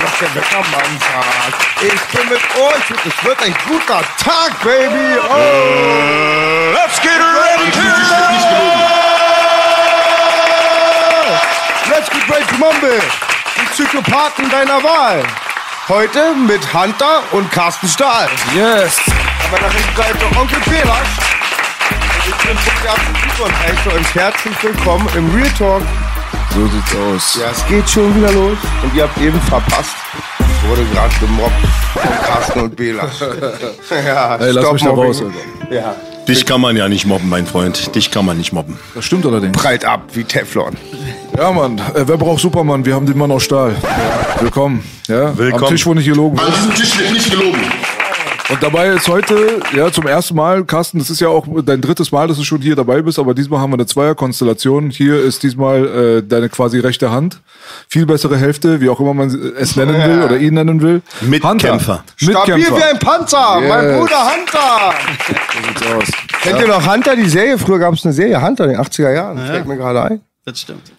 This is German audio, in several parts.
Was der Wettermann sagt. Ich bin mit euch und es wird ein guter Tag, Baby. Oh! Let's get ready to Let's mumble. Die Psychopathen deiner Wahl. Heute mit Hunter und Carsten Stahl. Yes. Aber nach rechten Seite Onkel Pelas. Und ich bin Bundesrat und heiße euch herzlich willkommen im Real Talk So sieht's aus. ja, es geht schon wieder los und ihr habt eben verpasst. Ich wurde gerade gemobbt von Carsten und Bela. ja, Ey, lass mich da raus. Ja, Dich kann man ja nicht mobben, mein Freund. Dich kann man nicht mobben. Das stimmt allerdings. prallt ab wie Teflon. Ja, Mann. Äh, wer braucht Superman? Wir haben den Mann aus Stahl. Willkommen. Ja? Willkommen. Am Tisch, wo nicht gelogen An diesem Tisch wird nicht gelogen. Und dabei ist heute, ja, zum ersten Mal, Carsten, das ist ja auch dein drittes Mal, dass du schon hier dabei bist, aber diesmal haben wir eine Zweierkonstellation. Hier ist diesmal äh, deine quasi rechte Hand. Viel bessere Hälfte, wie auch immer man es nennen will oder ihn nennen will. Mitkämpfer. Hunter. Stabil Mitkämpfer. wie ein Panzer, mein Yes. Bruder Hunter. So sieht's aus. Kennt ihr noch Hunter, die Serie? Früher gab es eine Serie, Hunter, in den 80er Jahren. Fällt mir gerade ein. Das stimmt.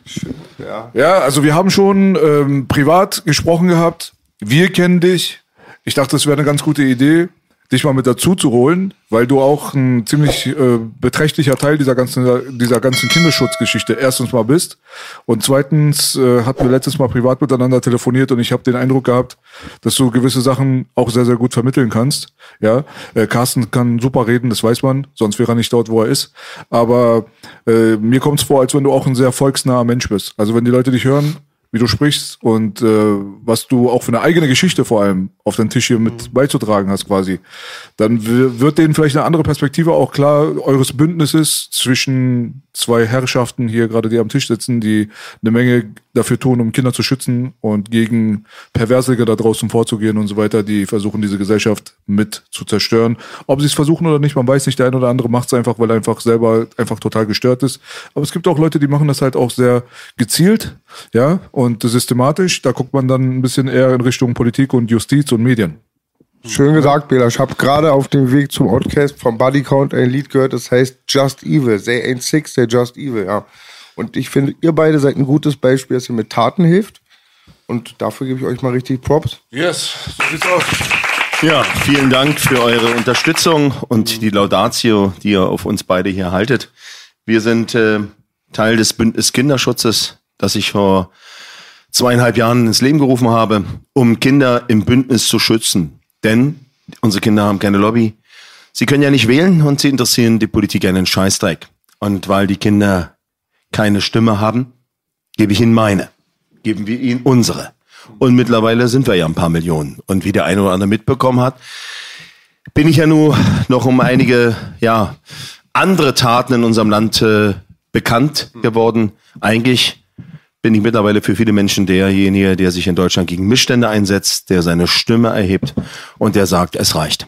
Ja, also wir haben schon ähm, privat gesprochen gehabt. Wir kennen dich. Ich dachte, es wäre eine ganz gute Idee, dich mal mit dazu zu holen, weil du auch ein ziemlich äh, beträchtlicher Teil dieser ganzen dieser ganzen Kinderschutzgeschichte erstens mal bist und zweitens äh, hatten wir letztes Mal privat miteinander telefoniert und ich habe den Eindruck gehabt, dass du gewisse Sachen auch sehr sehr gut vermitteln kannst. Ja, äh, Carsten kann super reden, das weiß man, sonst wäre er nicht dort, wo er ist. Aber äh, mir kommt es vor, als wenn du auch ein sehr volksnaher Mensch bist. Also wenn die Leute dich hören, wie du sprichst und äh, was du auch für eine eigene Geschichte vor allem auf den Tisch hier mit beizutragen hast quasi, dann wird denen vielleicht eine andere Perspektive auch klar eures Bündnisses zwischen zwei Herrschaften hier gerade, die am Tisch sitzen, die eine Menge dafür tun, um Kinder zu schützen und gegen Perversiger da draußen vorzugehen und so weiter, die versuchen, diese Gesellschaft mit zu zerstören. Ob sie es versuchen oder nicht, man weiß nicht, der eine oder andere macht es einfach, weil er einfach selber einfach total gestört ist. Aber es gibt auch Leute, die machen das halt auch sehr gezielt, ja, und systematisch. Da guckt man dann ein bisschen eher in Richtung Politik und Justiz und Medien. Schön gesagt, Bela. Ich habe gerade auf dem Weg zum Outcast vom Body Count ein Lied gehört, das heißt Just Evil. They ain't six, they're just evil, ja. Und ich finde, ihr beide seid ein gutes Beispiel, dass ihr mit Taten hilft. Und dafür gebe ich euch mal richtig Props. Yes, so sieht's aus. Ja, vielen Dank für eure Unterstützung und die Laudatio, die ihr auf uns beide hier haltet. Wir sind äh, Teil des Bündnis Kinderschutzes, das ich vor zweieinhalb Jahren ins Leben gerufen habe, um Kinder im Bündnis zu schützen. Denn unsere Kinder haben keine Lobby. Sie können ja nicht wählen und sie interessieren die Politik einen Scheißdreck. Und weil die Kinder keine Stimme haben, gebe ich ihnen meine. Geben wir ihnen unsere. Und mittlerweile sind wir ja ein paar Millionen. Und wie der eine oder andere mitbekommen hat, bin ich ja nur noch um einige, ja, andere Taten in unserem Land äh, bekannt geworden. Eigentlich bin ich mittlerweile für viele Menschen derjenige, der sich in Deutschland gegen Missstände einsetzt, der seine Stimme erhebt und der sagt, es reicht.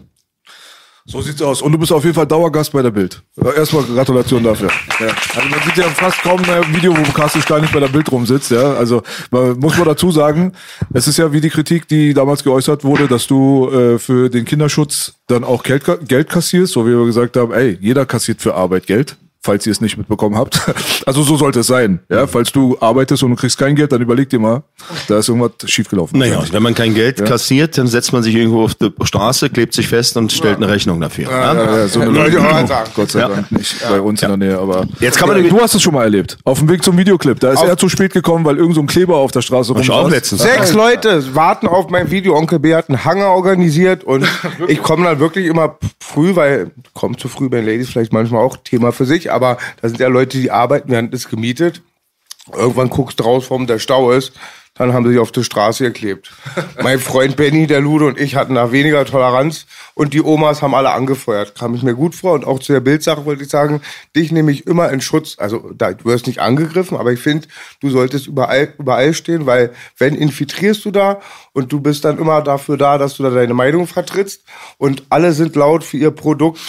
So sieht's aus. Und du bist auf jeden Fall Dauergast bei der Bild. Äh, Erstmal Gratulation dafür. Ja. Also man sieht ja fast kaum ein Video, wo Carsten Stein nicht bei der Bild rumsitzt. Ja. Also man, muss man dazu sagen, es ist ja wie die Kritik, die damals geäußert wurde, dass du äh, für den Kinderschutz dann auch Geld, Geld kassierst, so wie wir gesagt haben, ey, jeder kassiert für Arbeit Geld. Falls ihr es nicht mitbekommen habt. Also so sollte es sein. Ja, falls du arbeitest und du kriegst kein Geld, dann überleg dir mal, da ist irgendwas schiefgelaufen. Naja, wenn man kein Geld kassiert, dann setzt man sich irgendwo auf die Straße, klebt sich fest und stellt eine Rechnung dafür. Ja, Ja? ja, ja, so eine Leute. Gott sei Ja. Dank nicht bei uns in der Nähe, aber Jetzt kann man- du hast es schon mal erlebt. Auf dem Weg zum Videoclip, da ist Auf- er zu spät gekommen, weil irgend so ein Kleber auf der Straße Ich auch rumsaß. letztens. Sechs Leute warten auf mein Video. Onkel B hat einen Hanger organisiert und ich komme dann wirklich immer früh, weil kommt zu früh bei den Ladies vielleicht manchmal auch Thema für sich. Aber da sind ja Leute, die arbeiten, wir haben das gemietet. Irgendwann guckst du raus, warum der Stau ist. Dann haben sie sich auf die Straße geklebt. mein Freund Benny, der Lude und ich hatten da weniger Toleranz und die Omas haben alle angefeuert. Kam ich mir gut vor und auch zu der Bildsache wollte ich sagen, dich nehme ich immer in Schutz. Also da, du wirst nicht angegriffen, aber ich finde, du solltest überall, überall stehen, weil wenn infiltrierst du da und du bist dann immer dafür da, dass du da deine Meinung vertrittst und alle sind laut für ihr Produkt,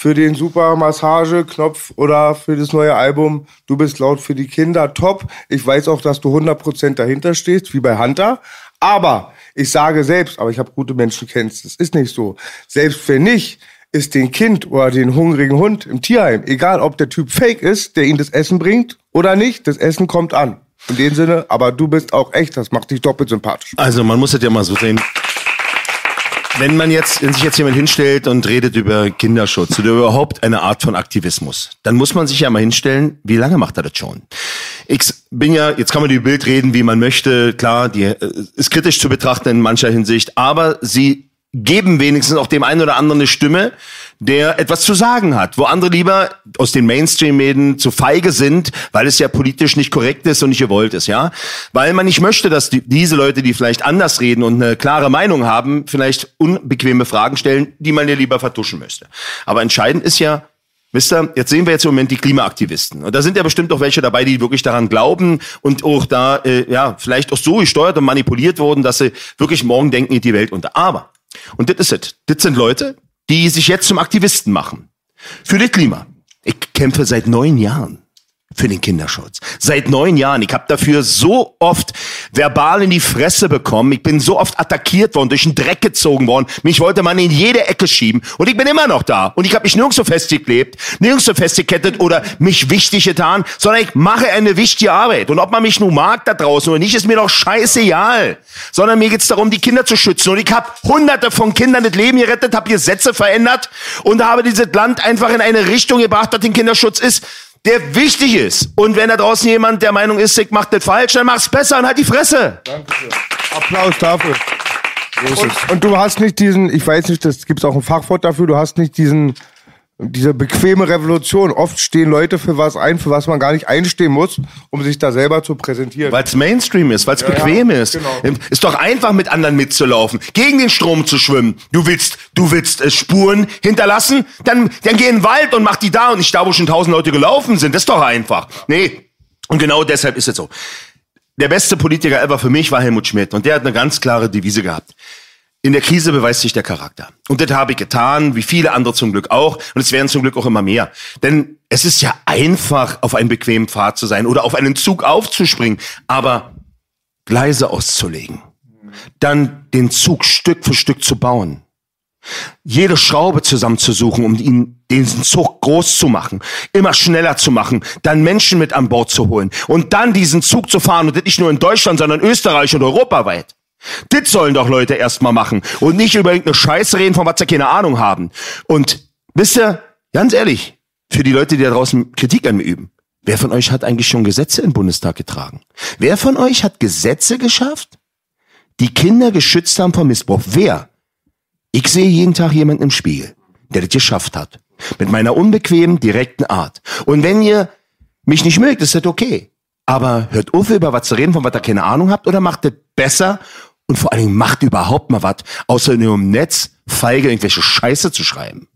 für den super Massage-Knopf oder für das neue Album. Du bist laut für die Kinder, top. Ich weiß auch, dass du 100% dahinter stehst, wie bei Hunter. Aber ich sage selbst, aber ich habe gute Menschen kennst, das ist nicht so. Selbst wenn nicht, ist den Kind oder den hungrigen Hund im Tierheim, egal ob der Typ fake ist, der ihm das Essen bringt oder nicht, das Essen kommt an. In dem Sinne, aber du bist auch echt, das macht dich doppelt sympathisch. Also man muss es ja mal so sehen. Wenn man jetzt, wenn sich jetzt jemand hinstellt und redet über Kinderschutz oder überhaupt eine Art von Aktivismus, dann muss man sich ja mal hinstellen, wie lange macht er das schon? Ich bin ja, jetzt kann man die Bild reden, wie man möchte, klar, die äh, ist kritisch zu betrachten in mancher Hinsicht, aber sie geben wenigstens auch dem einen oder anderen eine Stimme, der etwas zu sagen hat, wo andere lieber aus den Mainstream-Medien zu feige sind, weil es ja politisch nicht korrekt ist und nicht gewollt ist, ja? Weil man nicht möchte, dass die, diese Leute, die vielleicht anders reden und eine klare Meinung haben, vielleicht unbequeme Fragen stellen, die man ja lieber vertuschen möchte. Aber entscheidend ist ja, Wisst ihr, jetzt sehen wir jetzt im Moment die Klimaaktivisten. Und da sind ja bestimmt auch welche dabei, die wirklich daran glauben und auch da, äh, ja, vielleicht auch so gesteuert und manipuliert wurden, dass sie wirklich morgen denken, die Welt unter. Aber und das ist es. Das sind Leute, die sich jetzt zum Aktivisten machen. Für das Klima. Ich kämpfe seit neun Jahren für den Kinderschutz. Seit neun Jahren. Ich habe dafür so oft verbal in die Fresse bekommen. Ich bin so oft attackiert worden, durch den Dreck gezogen worden. Mich wollte man in jede Ecke schieben. Und ich bin immer noch da. Und ich habe mich nirgendwo festgeklebt, nirgendwo festgekettet oder mich wichtig getan, sondern ich mache eine wichtige Arbeit. Und ob man mich nun mag da draußen oder nicht, ist mir doch scheißegal. Sondern mir geht's darum, die Kinder zu schützen. Und ich habe hunderte von Kindern das Leben gerettet, habe Gesetze verändert und habe dieses Land einfach in eine Richtung gebracht, dass den Kinderschutz ist, der wichtig ist. Und wenn da draußen jemand der Meinung ist, ich mach das falsch, dann mach's besser und halt die Fresse. Dankeschön. Applaus dafür. Und, und, du hast nicht diesen, ich weiß nicht, das gibt auch ein Fachwort dafür, du hast nicht diesen diese bequeme Revolution. Oft stehen Leute für was ein, für was man gar nicht einstehen muss, um sich da selber zu präsentieren. Weil es Mainstream ist, weil es ja, bequem ja, ist. Genau. Ist doch einfach mit anderen mitzulaufen, gegen den Strom zu schwimmen. Du willst, du willst äh, Spuren hinterlassen, dann, dann geh in den Wald und mach die da und nicht da, wo schon tausend Leute gelaufen sind. Das ist doch einfach. Nee. Und genau deshalb ist es so. Der beste Politiker ever für mich war Helmut Schmidt und der hat eine ganz klare Devise gehabt. In der Krise beweist sich der Charakter. Und das habe ich getan, wie viele andere zum Glück auch. Und es werden zum Glück auch immer mehr. Denn es ist ja einfach, auf einem bequemen Pfad zu sein oder auf einen Zug aufzuspringen. Aber Gleise auszulegen. Dann den Zug Stück für Stück zu bauen. Jede Schraube zusammenzusuchen, um ihn, diesen Zug groß zu machen, immer schneller zu machen, dann Menschen mit an Bord zu holen und dann diesen Zug zu fahren und nicht nur in Deutschland, sondern Österreich und europaweit. Das sollen doch Leute erstmal machen und nicht über irgendeine Scheiße reden, von was sie keine Ahnung haben. Und wisst ihr, ganz ehrlich, für die Leute, die da draußen Kritik an mir üben, wer von euch hat eigentlich schon Gesetze im Bundestag getragen? Wer von euch hat Gesetze geschafft, die Kinder geschützt haben vor Missbrauch? Wer? Ich sehe jeden Tag jemanden im Spiegel, der das geschafft hat. Mit meiner unbequemen, direkten Art. Und wenn ihr mich nicht mögt, ist das okay. Aber hört auf, über was zu reden, von was ihr keine Ahnung habt, oder macht das besser und vor allen Dingen macht überhaupt mal was, außer nur im Netz feige irgendwelche Scheiße zu schreiben.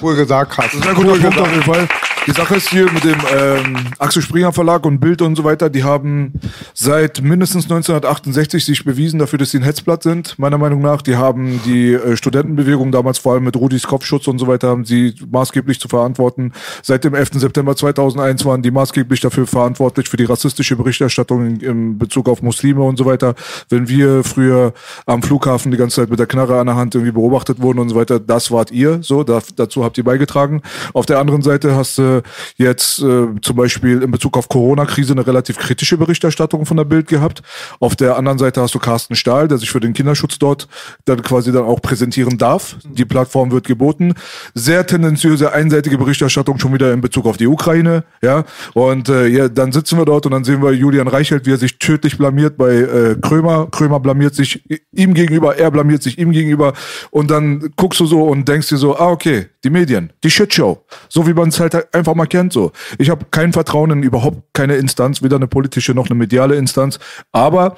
Cool gesagt, krass. Das ist ein guter cool Punkt auf jeden Fall. Die Sache ist hier mit dem ähm, Axel Springer Verlag und Bild und so weiter, die haben seit mindestens 1968 sich bewiesen dafür, dass sie ein Hetzblatt sind, meiner Meinung nach. Die haben die äh, Studentenbewegung damals vor allem mit Rudis Kopfschutz und so weiter, haben sie maßgeblich zu verantworten. Seit dem 11. September 2001 waren die maßgeblich dafür verantwortlich für die rassistische Berichterstattung in, in Bezug auf Muslime und so weiter. Wenn wir früher am Flughafen die ganze Zeit mit der Knarre an der Hand irgendwie beobachtet wurden und so weiter, das wart ihr, so, da, dazu habt ihr beigetragen. Auf der anderen Seite hast du jetzt äh, zum Beispiel in Bezug auf Corona-Krise eine relativ kritische Berichterstattung von der Bild gehabt. Auf der anderen Seite hast du Carsten Stahl, der sich für den Kinderschutz dort dann quasi dann auch präsentieren darf. Die Plattform wird geboten. Sehr tendenziöse, einseitige Berichterstattung schon wieder in Bezug auf die Ukraine. Ja, und äh, ja, dann sitzen wir dort und dann sehen wir Julian Reichelt, wie er sich tödlich blamiert bei äh, Krömer. Krömer blamiert sich ihm gegenüber, er blamiert sich ihm gegenüber. Und dann guckst du so und denkst dir so, ah, okay, die Medien, die Shitshow. So wie man es halt einfach mal kennt. So, ich habe kein Vertrauen in überhaupt keine Instanz, weder eine politische noch eine mediale Instanz. Aber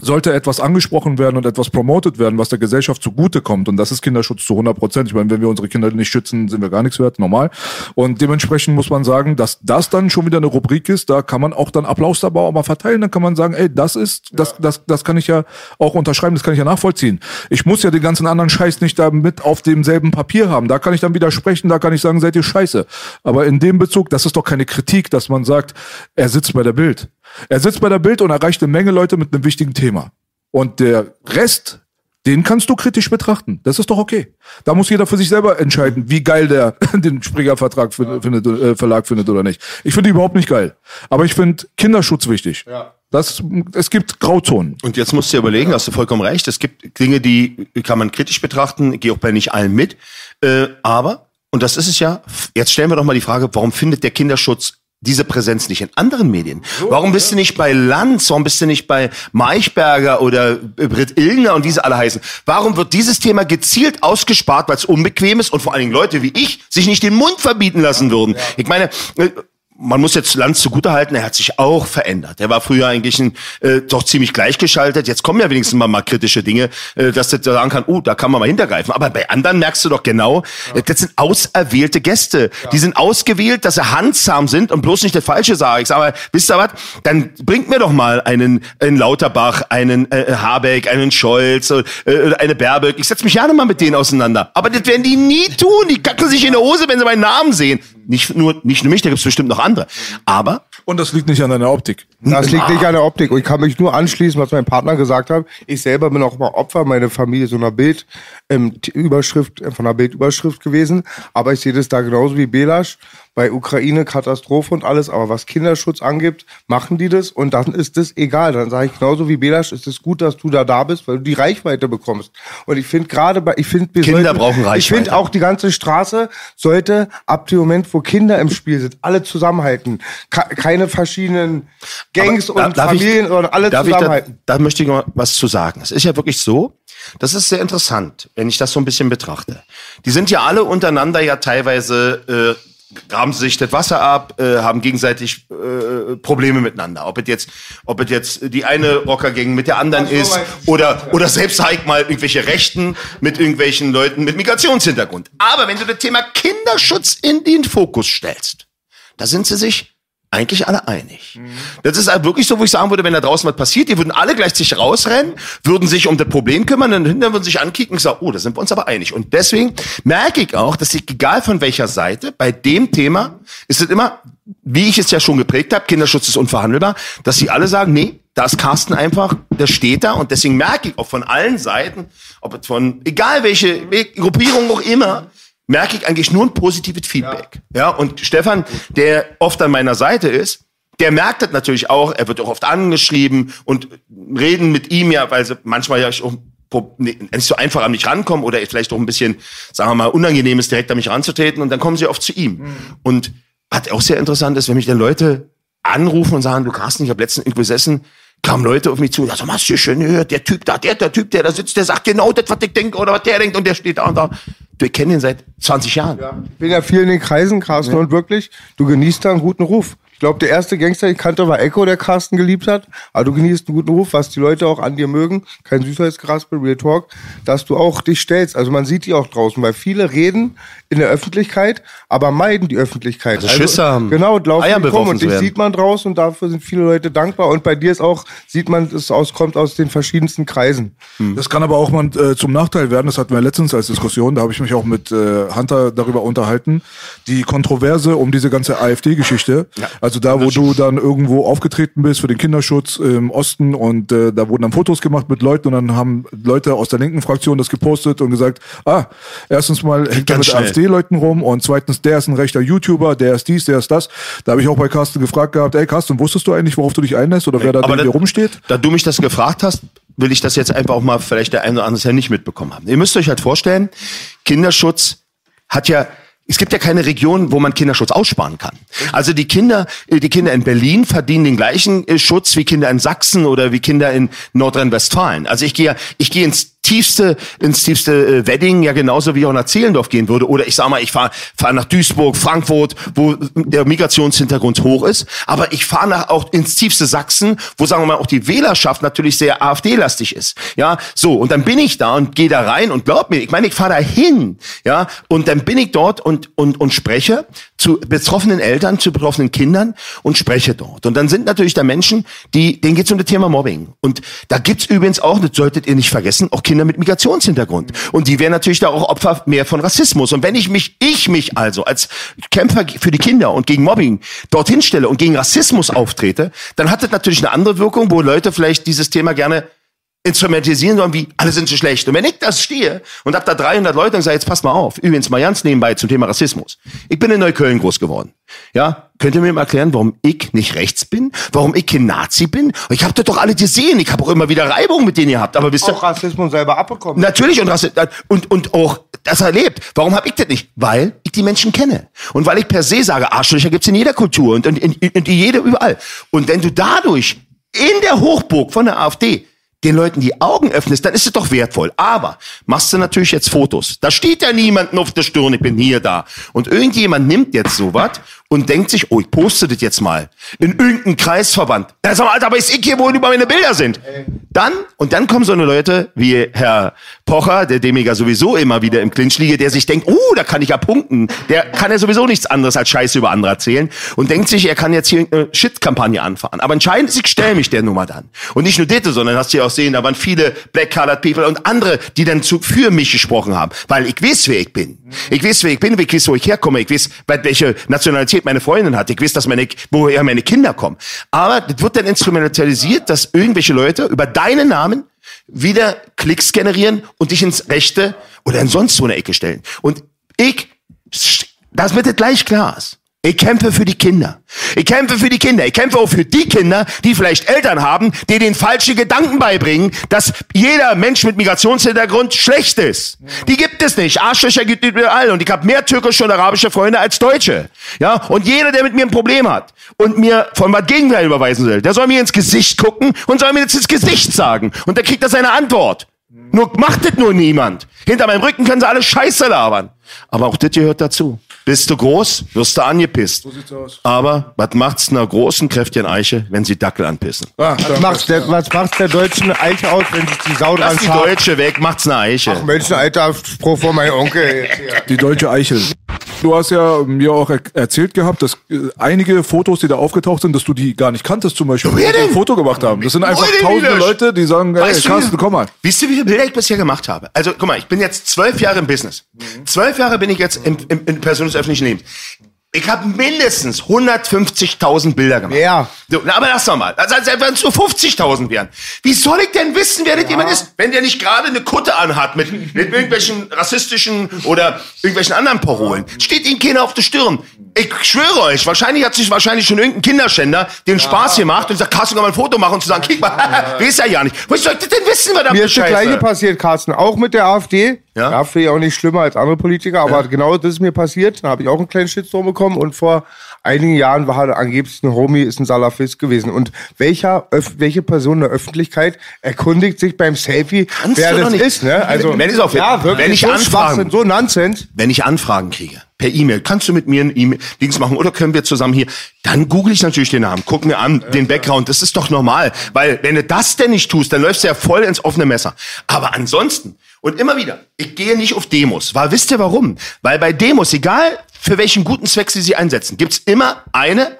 sollte etwas angesprochen werden und etwas promotet werden, was der Gesellschaft zugutekommt, und das ist Kinderschutz zu 100 Prozent. Ich meine, wenn wir unsere Kinder nicht schützen, sind wir gar nichts wert, normal. Und dementsprechend muss man sagen, dass das dann schon wieder eine Rubrik ist, da kann man auch dann Applaus dabei auch mal verteilen, dann kann man sagen, ey, das ist, das, das, das kann ich ja auch unterschreiben, das kann ich ja nachvollziehen. Ich muss ja den ganzen anderen Scheiß nicht da mit auf demselben Papier haben. Da kann ich dann widersprechen, da kann ich sagen, seid ihr scheiße. Aber in dem Bezug, das ist doch keine Kritik, dass man sagt, er sitzt bei der Bild. Er sitzt bei der Bild und erreicht eine Menge Leute mit einem wichtigen Thema. Und der Rest, den kannst du kritisch betrachten. Das ist doch okay. Da muss jeder für sich selber entscheiden, wie geil der den Springer-Vertrag findet, äh, Verlag findet oder nicht. Ich finde überhaupt nicht geil. Aber ich finde Kinderschutz wichtig. Ja. Das, es gibt Grauzonen. Und jetzt musst du dir überlegen, hast du vollkommen recht. Es gibt Dinge, die kann man kritisch betrachten, gehe auch bei nicht allen mit. Äh, aber, und das ist es ja, jetzt stellen wir doch mal die Frage, warum findet der Kinderschutz diese Präsenz nicht in anderen Medien? Warum bist du nicht bei Lanz? Warum bist du nicht bei Maichberger oder Britt Illner und wie sie alle heißen? Warum wird dieses Thema gezielt ausgespart, weil es unbequem ist und vor allen Dingen Leute wie ich sich nicht den Mund verbieten lassen würden? Ich meine, äh, man muss jetzt Lanz zugutehalten, er hat sich auch verändert. Er war früher eigentlich ein, äh, doch ziemlich gleichgeschaltet. Jetzt kommen ja wenigstens mal, mal kritische Dinge, äh, dass du sagen kann, oh, da kann man mal hintergreifen. Aber bei anderen merkst du doch genau, ja. das sind auserwählte Gäste. Ja. Die sind ausgewählt, dass sie handsam sind und bloß nicht der Falsche sage ich. Aber wisst ihr was? Dann bringt mir doch mal einen, einen Lauterbach, einen äh, Habeck, einen Scholz, äh, eine Baerbock. Ich setze mich gerne mal mit denen auseinander. Aber das werden die nie tun. Die kacken sich in der Hose, wenn sie meinen Namen sehen. Nicht nur, nicht nur mich, da gibt's bestimmt noch andere. Aber. Und das liegt nicht an deiner Optik. Das liegt nicht an der Optik. Und ich kann mich nur anschließen, was mein Partner gesagt hat. Ich selber bin auch mal Opfer, meine Familie so einer Bildüberschrift, ähm, von einer Bildüberschrift gewesen. Aber ich sehe das da genauso wie Belasch bei Ukraine Katastrophe und alles, aber was Kinderschutz angibt, machen die das und dann ist das egal. Dann sage ich genauso wie Belasch, ist es gut, dass du da da bist, weil du die Reichweite bekommst. Und ich finde gerade bei, ich finde, Kinder sollten, brauchen Reichweite. Ich finde auch die ganze Straße sollte ab dem Moment, wo Kinder im Spiel sind, alle zusammenhalten. keine verschiedenen Gangs aber, und Familien, ich, sondern alle zusammenhalten. Da, da möchte ich noch was zu sagen. Es ist ja wirklich so, das ist sehr interessant, wenn ich das so ein bisschen betrachte. Die sind ja alle untereinander ja teilweise äh, graben sich das Wasser ab, äh, haben gegenseitig äh, Probleme miteinander. Ob es jetzt, ob es jetzt die eine Rockergang mit der anderen ist oder oder selbst halt mal irgendwelche Rechten mit irgendwelchen Leuten mit Migrationshintergrund. Aber wenn du das Thema Kinderschutz in den Fokus stellst, da sind sie sich eigentlich alle einig. Mhm. Das ist halt wirklich so, wo ich sagen würde, wenn da draußen was passiert, die würden alle gleich rausrennen, würden sich um das Problem kümmern und hinterher würden sich ankicken und sagen, oh, da sind wir uns aber einig. Und deswegen merke ich auch, dass ich, egal von welcher Seite, bei dem Thema ist es immer, wie ich es ja schon geprägt habe, Kinderschutz ist unverhandelbar, dass sie alle sagen, nee, da ist Carsten einfach, der steht da und deswegen merke ich auch von allen Seiten, ob es von, egal welche Gruppierung auch immer, merke ich eigentlich nur ein positives Feedback. Ja, ja und Stefan, der oft an meiner Seite ist, der merkt das natürlich auch, er wird auch oft angeschrieben und reden mit ihm ja, weil sie manchmal ja auch nicht so einfach an mich rankommen oder vielleicht auch ein bisschen, sagen wir mal, unangenehm ist, direkt an mich ranzutreten und dann kommen sie oft zu ihm. Mhm. Und was auch sehr interessant ist, wenn mich dann Leute anrufen und sagen, du Carsten, ich habe letztens irgendwo gesessen, kamen Leute auf mich zu, also hast du schon gehört, der Typ da, der, der Typ, der da sitzt, der sagt genau das, was ich denke oder was der denkt und der steht da und da. Du kennst ihn seit 20 Jahren. Ja. Ich bin ja viel in den Kreisen, Carsten, ja. und wirklich, du genießt da einen guten Ruf. Ich glaube, der erste Gangster, den ich kannte, war Echo, der Carsten geliebt hat. Aber du genießt einen guten Ruf, was die Leute auch an dir mögen. Kein Süßheitsgeraspel, Real Talk, dass du auch dich stellst. Also man sieht die auch draußen, weil viele reden in der Öffentlichkeit, aber meiden die Öffentlichkeit. Also, also Schüsse haben. Genau, laufen die rum und dich sieht man draußen und dafür sind viele Leute dankbar. Und bei dir ist auch, sieht man, es aus, kommt aus den verschiedensten Kreisen. Hm. Das kann aber auch mal äh, zum Nachteil werden. Das hatten wir letztens als Diskussion. Da habe ich mich auch mit äh, Hunter darüber unterhalten. Die Kontroverse um diese ganze AfD-Geschichte. Ja. Also da, wo du dann irgendwo aufgetreten bist für den Kinderschutz im Osten und äh, da wurden dann Fotos gemacht mit Leuten und dann haben Leute aus der linken Fraktion das gepostet und gesagt, ah, erstens mal hängt er mit AfD-Leuten rum und zweitens, der ist ein rechter YouTuber, der ist dies, der ist das. Da habe ich auch bei Carsten gefragt gehabt, ey Carsten, wusstest du eigentlich, worauf du dich einlässt oder wer da neben dir rumsteht? Da du mich das gefragt hast, will ich das jetzt einfach auch mal vielleicht der eine oder andere ja nicht mitbekommen haben. Ihr müsst euch halt vorstellen, Kinderschutz hat ja es gibt ja keine Region, wo man Kinderschutz aussparen kann. Also die Kinder, äh, die Kinder in Berlin verdienen den gleichen äh, Schutz wie Kinder in Sachsen oder wie Kinder in Nordrhein-Westfalen. Also ich gehe, ich gehe ins tiefste, ins tiefste äh, Wedding ja genauso wie auch nach Zehlendorf gehen würde. Oder ich sag mal, ich fahre fahr nach Duisburg, Frankfurt, wo der Migrationshintergrund hoch ist. Aber ich fahre auch ins tiefste Sachsen, wo sagen wir mal auch die Wählerschaft natürlich sehr AfD-lastig ist. Ja, so und dann bin ich da und gehe da rein und glaub mir, ich meine, ich fahre da hin, ja, und dann bin ich dort und und und spreche zu betroffenen Eltern, zu betroffenen Kindern und spreche dort. Und dann sind natürlich da Menschen, die denen geht es um das Thema Mobbing. Und da gibt's übrigens auch, das solltet ihr nicht vergessen, auch Kinder mit Migrationshintergrund. Und die werden natürlich da auch Opfer mehr von Rassismus. Und wenn ich mich, ich mich also als Kämpfer für die Kinder und gegen Mobbing dorthin stelle und gegen Rassismus auftrete, dann hat das natürlich eine andere Wirkung, wo Leute vielleicht dieses Thema gerne instrumentalisieren sollen, wie alle sind so schlecht. Und wenn ich das stehe und hab da 300 Leute und sage, jetzt passt mal auf, übrigens mal ganz nebenbei zum Thema Rassismus. Ich bin in Neukölln groß geworden. Ja, könnt ihr mir mal erklären, warum ich nicht rechts bin? Warum ich kein Nazi bin? Ich hab das doch alle gesehen. Ich habe auch immer wieder Reibung mit denen ihr habt. Aber wisst ihr, Auch Rassismus selber abbekommen. Natürlich und, Rassi- und, und auch das erlebt. Warum habe ich das nicht? Weil ich die Menschen kenne. Und weil ich per se sage, Arschlöcher gibt's in jeder Kultur und in, in, in, in jeder überall. Und wenn du dadurch in der Hochburg von der AfD den Leuten die Augen öffnest, dann ist es doch wertvoll. Aber machst du natürlich jetzt Fotos. Da steht ja niemanden auf der Stirn, ich bin hier da. Und irgendjemand nimmt jetzt sowas und denkt sich, oh, ich poste das jetzt mal in irgendeinen Kreisverband. Ja, sag mal, Alter, weiß ich hier, wo über meine Bilder sind. Dann, und dann kommen so eine Leute wie Herr Pocher, der dem ja sowieso immer wieder im Clinch liege, der sich denkt, oh, da kann ich ja punkten. Der kann ja sowieso nichts anderes als Scheiße über andere erzählen und denkt sich, er kann jetzt hier eine Shit-Kampagne anfahren. Aber entscheidend ist, ich stelle mich der Nummer dann. Und nicht nur Ditte, sondern hast du ja auch sehen, da waren viele Black-Colored People und andere, die dann zu, für mich gesprochen haben. Weil ich weiß, wer ich bin. Ich weiß, wer ich bin, ich weiß, wo ich herkomme, ich weiß, welche Nationalität meine Freundin hat, ich weiß, dass meine, woher meine Kinder kommen. Aber das wird dann instrumentalisiert, dass irgendwelche Leute über deinen Namen wieder Klicks generieren und dich ins Rechte oder in sonst so eine Ecke stellen. Und ich, das wird gleich klar ist. Ich kämpfe für die Kinder. Ich kämpfe für die Kinder. Ich kämpfe auch für die Kinder, die vielleicht Eltern haben, die den falschen Gedanken beibringen, dass jeder Mensch mit Migrationshintergrund schlecht ist. Die gibt es nicht. Arschlöcher gibt es überall. Und ich habe mehr türkische und arabische Freunde als Deutsche. Ja, und jeder, der mit mir ein Problem hat und mir von was Gegenteil überweisen will, der soll mir ins Gesicht gucken und soll mir jetzt ins Gesicht sagen. Und dann kriegt er seine Antwort. Nur macht das nur niemand. Hinter meinem Rücken können sie alle Scheiße labern. Aber auch das gehört dazu. Bist du groß, wirst du angepisst. So sieht's aus. Aber was macht's einer großen, kräftigen Eiche, wenn sie Dackel anpissen? Ah, Was macht der, was macht der deutschen Eiche aus, wenn sich die Sau dran Lass die? Deutsche weg, macht's eine Eiche. Mensch, alter Spruch von meinem Onkel. jetzt hier. Die deutsche Eichel. Du hast ja mir auch er erzählt gehabt, dass äh, einige Fotos, die da aufgetaucht sind, dass du die gar nicht kanntest, zum Beispiel, die ein Foto gemacht haben. Das sind einfach tausende wieder? Leute, die sagen, hey, Weißt du, Carsten, komm mal. Wisst ihr, wie viele Bilder ich bisher gemacht habe? Also, guck mal, ich bin jetzt zwölf Jahre im Business. Zwölf Jahre bin ich jetzt im, im, im Person des öffentlichen Lebens. Ich habe mindestens 150.000 Bilder gemacht. Ja. So, na, aber lass doch mal. Also, also wenn es nur 50.000 wären. Wie soll ich denn wissen, wer das jemand ist, wenn der nicht gerade eine Kutte anhat mit, mit irgendwelchen rassistischen oder irgendwelchen anderen Parolen? Steht ihm keiner auf der Stirn. Ich schwöre euch, wahrscheinlich hat sich wahrscheinlich schon irgendein Kinderschänder den Spaß gemacht und sagt, Carsten, kann mal ein Foto machen und zu sagen, kick mal, weiß ja ja nicht. Was soll ich das denn wissen, verdammt Mir ist das Gleiche passiert, Carsten. Auch mit der AfD. Ja? Ja, finde ich auch nicht schlimmer als andere Politiker, aber genau das ist mir passiert. Da habe ich auch einen kleinen Shitstorm bekommen und vor einigen Jahren war halt angeblich ein Homie, ist ein Salafist gewesen. Und welcher, welche Person in der Öffentlichkeit erkundigt sich beim Selfie, Kannst wer das ist, ne? Also, Wenn auf- ja, wirklich, wenn ich so anfragen- so Nonsens. wenn ich Anfragen kriege, per E-Mail, kannst du mit mir ein E-Mail-Dings machen oder können wir zusammen hier, dann google ich natürlich den Namen, guck mir an, den Background, das ist doch normal, weil wenn du das denn nicht tust, dann läufst du ja voll ins offene Messer. Aber ansonsten, und immer wieder, ich gehe nicht auf Demos, weil wisst ihr warum? Weil bei Demos, egal für welchen guten Zweck sie sie einsetzen, gibt's immer eine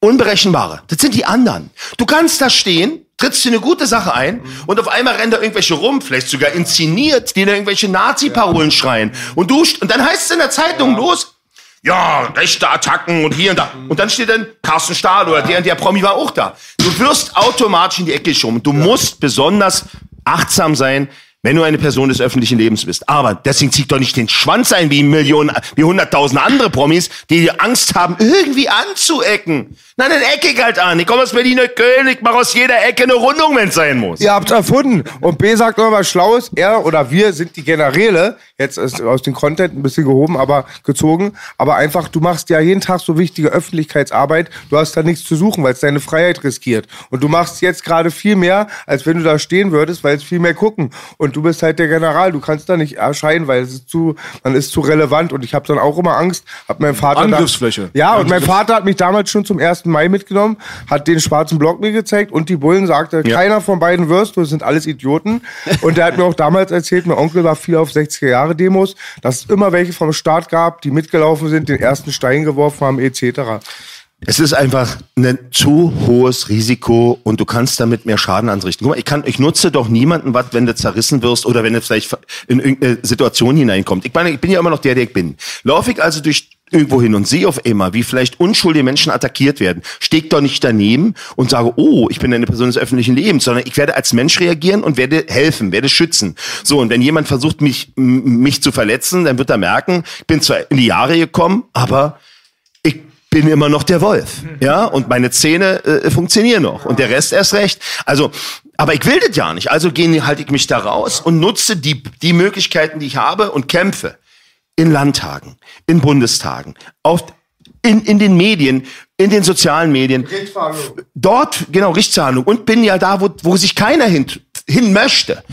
unberechenbare. Das sind die anderen. Du kannst da stehen, trittst dir eine gute Sache ein und auf einmal rennen da irgendwelche rum, vielleicht sogar inszeniert, die da irgendwelche Nazi-Parolen schreien. Und du, und dann heißt es in der Zeitung los, ja, rechte Attacken und hier und da. Und dann steht dann Carsten Stahl oder der und der Promi war auch da. Du wirst automatisch in die Ecke geschoben. Du musst besonders achtsam sein, wenn du eine Person des öffentlichen Lebens bist. Aber deswegen zieht doch nicht den Schwanz ein wie Millionen, wie hunderttausend andere Promis, die Angst haben, irgendwie anzuecken. Nein, dann ecke ich halt an. Ich komme aus Berliner Köln, ich mache aus jeder Ecke eine Rundung, wenn es sein muss. Ihr habt's erfunden. Und B sagt immer was Schlaues. Er oder wir sind die Generäle. Jetzt ist aus dem Content ein bisschen gehoben, aber gezogen. Aber einfach, du machst ja jeden Tag so wichtige Öffentlichkeitsarbeit. Du hast da nichts zu suchen, weil es deine Freiheit riskiert. Und du machst jetzt gerade viel mehr, als wenn du da stehen würdest, weil es viel mehr gucken. Und du bist halt der General. Du kannst da nicht erscheinen, weil es ist zu, man ist zu relevant. Und ich habe dann auch immer Angst. Hab mein Vater Angriffsfläche. Da, ja, und mein Vater hat mich damals schon zum 1. Mai mitgenommen, hat den schwarzen Block mir gezeigt und die Bullen sagte, Ja. keiner von beiden wirst du, das sind alles Idioten. Und der hat mir auch damals erzählt, mein Onkel war viel auf 60er Jahre Demos, dass es immer welche vom Staat gab, die mitgelaufen sind, den ersten Stein geworfen haben, etc. Es ist einfach ein zu hohes Risiko und du kannst damit mehr Schaden anrichten. Guck mal, ich, kann, ich nutze doch niemanden was, wenn du zerrissen wirst oder wenn du vielleicht in irgendeine Situation hineinkommt. Ich meine, ich bin ja immer noch der, der ich bin. Laufe ich also durch irgendwo hin und sehe auf einmal, wie vielleicht unschuldige Menschen attackiert werden, stehe doch nicht daneben und sage, oh, ich bin eine Person des öffentlichen Lebens, sondern ich werde als Mensch reagieren und werde helfen, werde schützen. So, und wenn jemand versucht, mich, mich zu verletzen, dann wird er merken, ich bin zwar in die Jahre gekommen, aber bin immer noch der Wolf, ja, und meine Zähne äh, funktionieren noch und der Rest erst recht. Also, aber ich will das ja nicht. Also gehe halte ich mich da raus und nutze die die Möglichkeiten, die ich habe und kämpfe in Landtagen, in Bundestagen, auf in, in den Medien, in den sozialen Medien. Dort, genau, Richtsverhandlung. Und bin ja da, wo, wo sich keiner hin, hin möchte.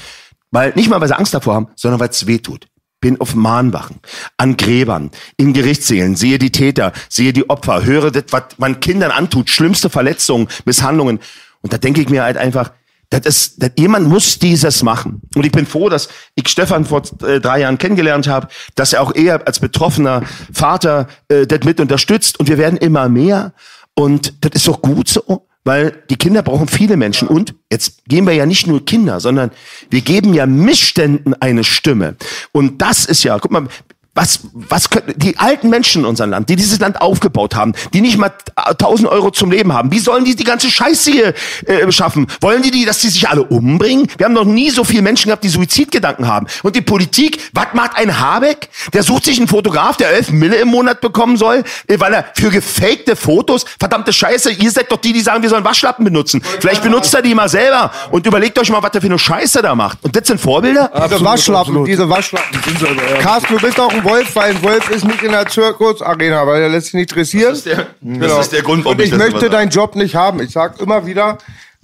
Weil, nicht mal, weil sie Angst davor haben, sondern weil es weh tut. Bin auf Mahnwachen, an Gräbern, in Gerichtssälen, sehe die Täter, sehe die Opfer, höre das, was man Kindern antut, schlimmste Verletzungen, Misshandlungen. Und da denke ich mir halt einfach, das ist, das, jemand muss dieses machen. Und ich bin froh, dass ich Stefan vor äh, drei Jahren kennengelernt habe, dass er auch eher als betroffener Vater äh, das mit unterstützt. Und wir werden immer mehr. Und das ist doch gut so, weil die Kinder brauchen viele Menschen. Und jetzt geben wir ja nicht nur Kinder, sondern wir geben ja Missständen eine Stimme. Und das ist ja, guck mal, was, was können, die alten Menschen in unserem Land, die dieses Land aufgebaut haben, die nicht mal 1000 Euro zum Leben haben, wie sollen die die ganze Scheiße hier äh, schaffen? Wollen die, die, dass die sich alle umbringen? Wir haben noch nie so viele Menschen gehabt, die Suizidgedanken haben. Und die Politik, was macht ein Habeck? Der sucht sich einen Fotograf, der 11 Mille im Monat bekommen soll, äh, weil er für gefakte Fotos, verdammte Scheiße, ihr seid doch die, die sagen, wir sollen Waschlappen benutzen. Vielleicht benutzt er die mal selber und überlegt euch mal, was er für eine Scheiße da macht. Und das sind Vorbilder? Diese Absolut, Waschlappen, absolut. diese Waschlappen. Sind selber, ja. Carsten, du bist auch ein Wolf, weil ein Wolf ist nicht in der Zirkusarena, weil er lässt sich nicht dressieren. Das ist der- das ist der Grund, warum Und ich ich möchte deinen Job nicht haben. Ich sag immer wieder,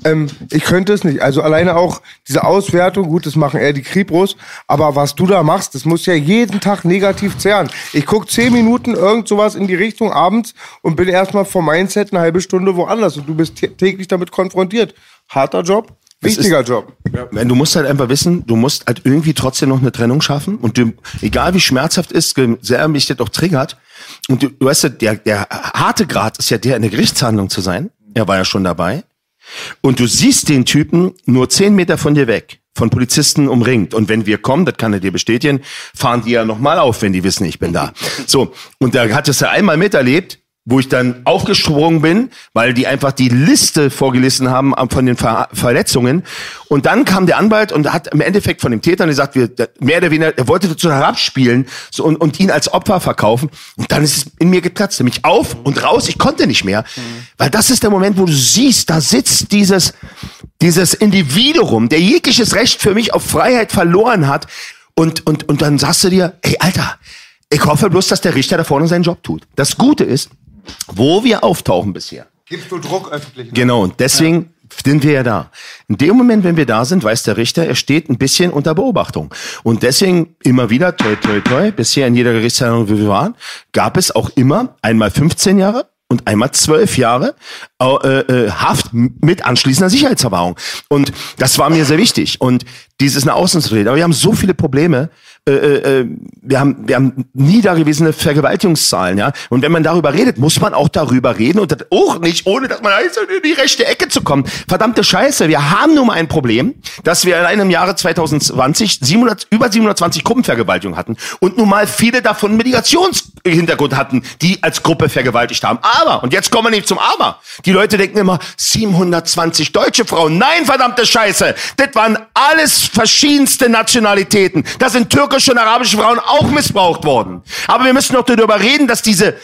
ähm, ich könnte es nicht. Also alleine auch diese Auswertung, gut, das machen eher die Kripros, aber was du da machst, das muss ja jeden Tag negativ zehren. Ich guck zehn Minuten irgend sowas in die Richtung abends und bin erstmal vom Mindset eine halbe Stunde woanders und du bist tä- täglich damit konfrontiert. Harter Job, wichtiger Job. Wenn du musst halt einfach wissen, du musst halt irgendwie trotzdem noch eine Trennung schaffen und du, egal wie schmerzhaft ist, sehr mich das auch triggert. Und du, du weißt ja, der, der harte Grad ist ja der, in der Gerichtsverhandlung zu sein. Er war ja schon dabei. Und du siehst den Typen nur zehn Meter von dir weg, von Polizisten umringt. Und wenn wir kommen, das kann er dir bestätigen, fahren die ja nochmal auf, wenn die wissen, ich bin da. So. Und da hat es ja einmal miterlebt, wo ich dann aufgesprungen bin, weil die einfach die Liste vorgelesen haben von den Ver Verletzungen. Und dann kam der Anwalt und hat im Endeffekt von dem Täter gesagt, wir, mehr oder weniger, er wollte dazu herabspielen so, und, und ihn als Opfer verkaufen. Und dann ist es in mir geplatzt, nämlich auf und raus. Ich konnte nicht mehr, weil das ist der Moment, wo du siehst, da sitzt dieses, dieses Individuum, der jegliches Recht für mich auf Freiheit verloren hat. Und, und, und dann sagst du dir, ey, Alter, ich hoffe bloß, dass der Richter da vorne seinen Job tut. Das Gute ist, wo wir auftauchen bisher. Gibst du Druck öffentlich? Genau, und deswegen sind wir ja da. In dem Moment, wenn wir da sind, weiß der Richter, er steht ein bisschen unter Beobachtung. Und deswegen immer wieder, toi, toi, toi, bisher in jeder Gerichtsverhandlung, wie wir waren, gab es auch immer einmal 15 Jahre und einmal zwölf Jahre äh, äh, Haft mit anschließender Sicherheitsverwahrung. Und das war mir sehr wichtig. Und nach außen zu treten. Aber wir haben so viele Probleme. Äh, äh, wir haben wir haben nie dagewesene Vergewaltigungszahlen, ja. Und wenn man darüber redet, muss man auch darüber reden und das auch nicht, ohne dass man heißt, in die rechte Ecke zu kommen. Verdammte Scheiße, wir haben nun mal ein Problem, dass wir allein im Jahre 2020 700, über 720 Gruppenvergewaltigungen hatten und nun mal viele davon Migrationshintergrund hatten, die als Gruppe vergewaltigt haben. Aber, und jetzt kommen wir nicht zum Aber. Die Leute denken immer, 720 deutsche Frauen. Nein, verdammte Scheiße. Das waren alles verschiedenste Nationalitäten. Da sind türkische und arabische Frauen auch missbraucht worden. Aber wir müssen doch darüber reden, dass diese,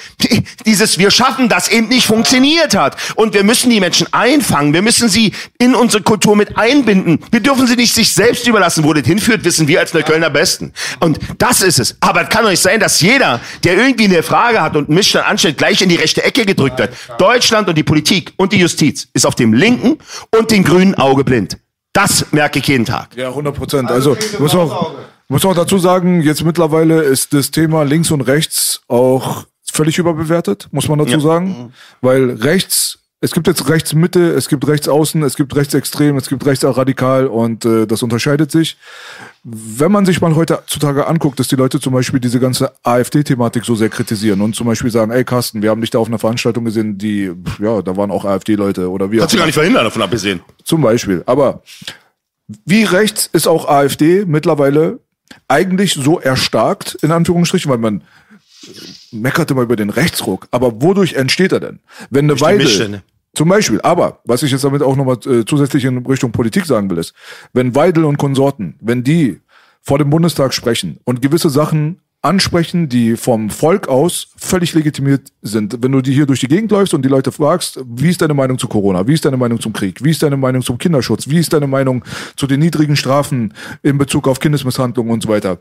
dieses Wir schaffen das eben nicht funktioniert hat. Und wir müssen die Menschen einfangen. Wir müssen sie in unsere Kultur mit einbinden. Wir dürfen sie nicht sich selbst überlassen. Wo das hinführt, wissen wir als Neuköllner besten. Und das ist es. Aber es kann doch nicht sein, dass jeder, der irgendwie eine Frage hat und einen Missstand anstellt, gleich in die rechte Ecke gedrückt wird. Deutschland und die Politik und die Justiz ist auf dem linken und den grünen Auge blind. Das merke ich jeden Tag. Ja, 100 Prozent. Also, muss auch, muss auch dazu sagen, jetzt mittlerweile ist das Thema links und rechts auch völlig überbewertet, muss man dazu Ja. sagen. Weil rechts, es gibt jetzt rechts Mitte, es gibt rechts außen, es gibt rechtsextrem, es gibt rechts radikal und äh, das unterscheidet sich. Wenn man sich mal heutzutage anguckt, dass die Leute zum Beispiel diese ganze AfD-Thematik so sehr kritisieren und zum Beispiel sagen, ey Carsten, wir haben dich da auf einer Veranstaltung gesehen, die, ja, da waren auch AfD-Leute oder auch Kannst du gar nicht verhindern, davon abgesehen. zum Beispiel. Aber wie rechts ist auch AfD mittlerweile eigentlich so erstarkt, in Anführungsstrichen, weil man meckert immer über den Rechtsruck. Aber wodurch entsteht er denn? Wenn eine Missstände. zum Beispiel, aber was ich jetzt damit auch nochmal äh, zusätzlich in Richtung Politik sagen will, ist, wenn Weidel und Konsorten, wenn die vor dem Bundestag sprechen und gewisse Sachen ansprechen, die vom Volk aus völlig legitimiert sind. Wenn du die hier durch die Gegend läufst und die Leute fragst, wie ist deine Meinung zu Corona? Wie ist deine Meinung zum Krieg? Wie ist deine Meinung zum Kinderschutz? Wie ist deine Meinung zu den niedrigen Strafen in Bezug auf Kindesmisshandlung und so weiter?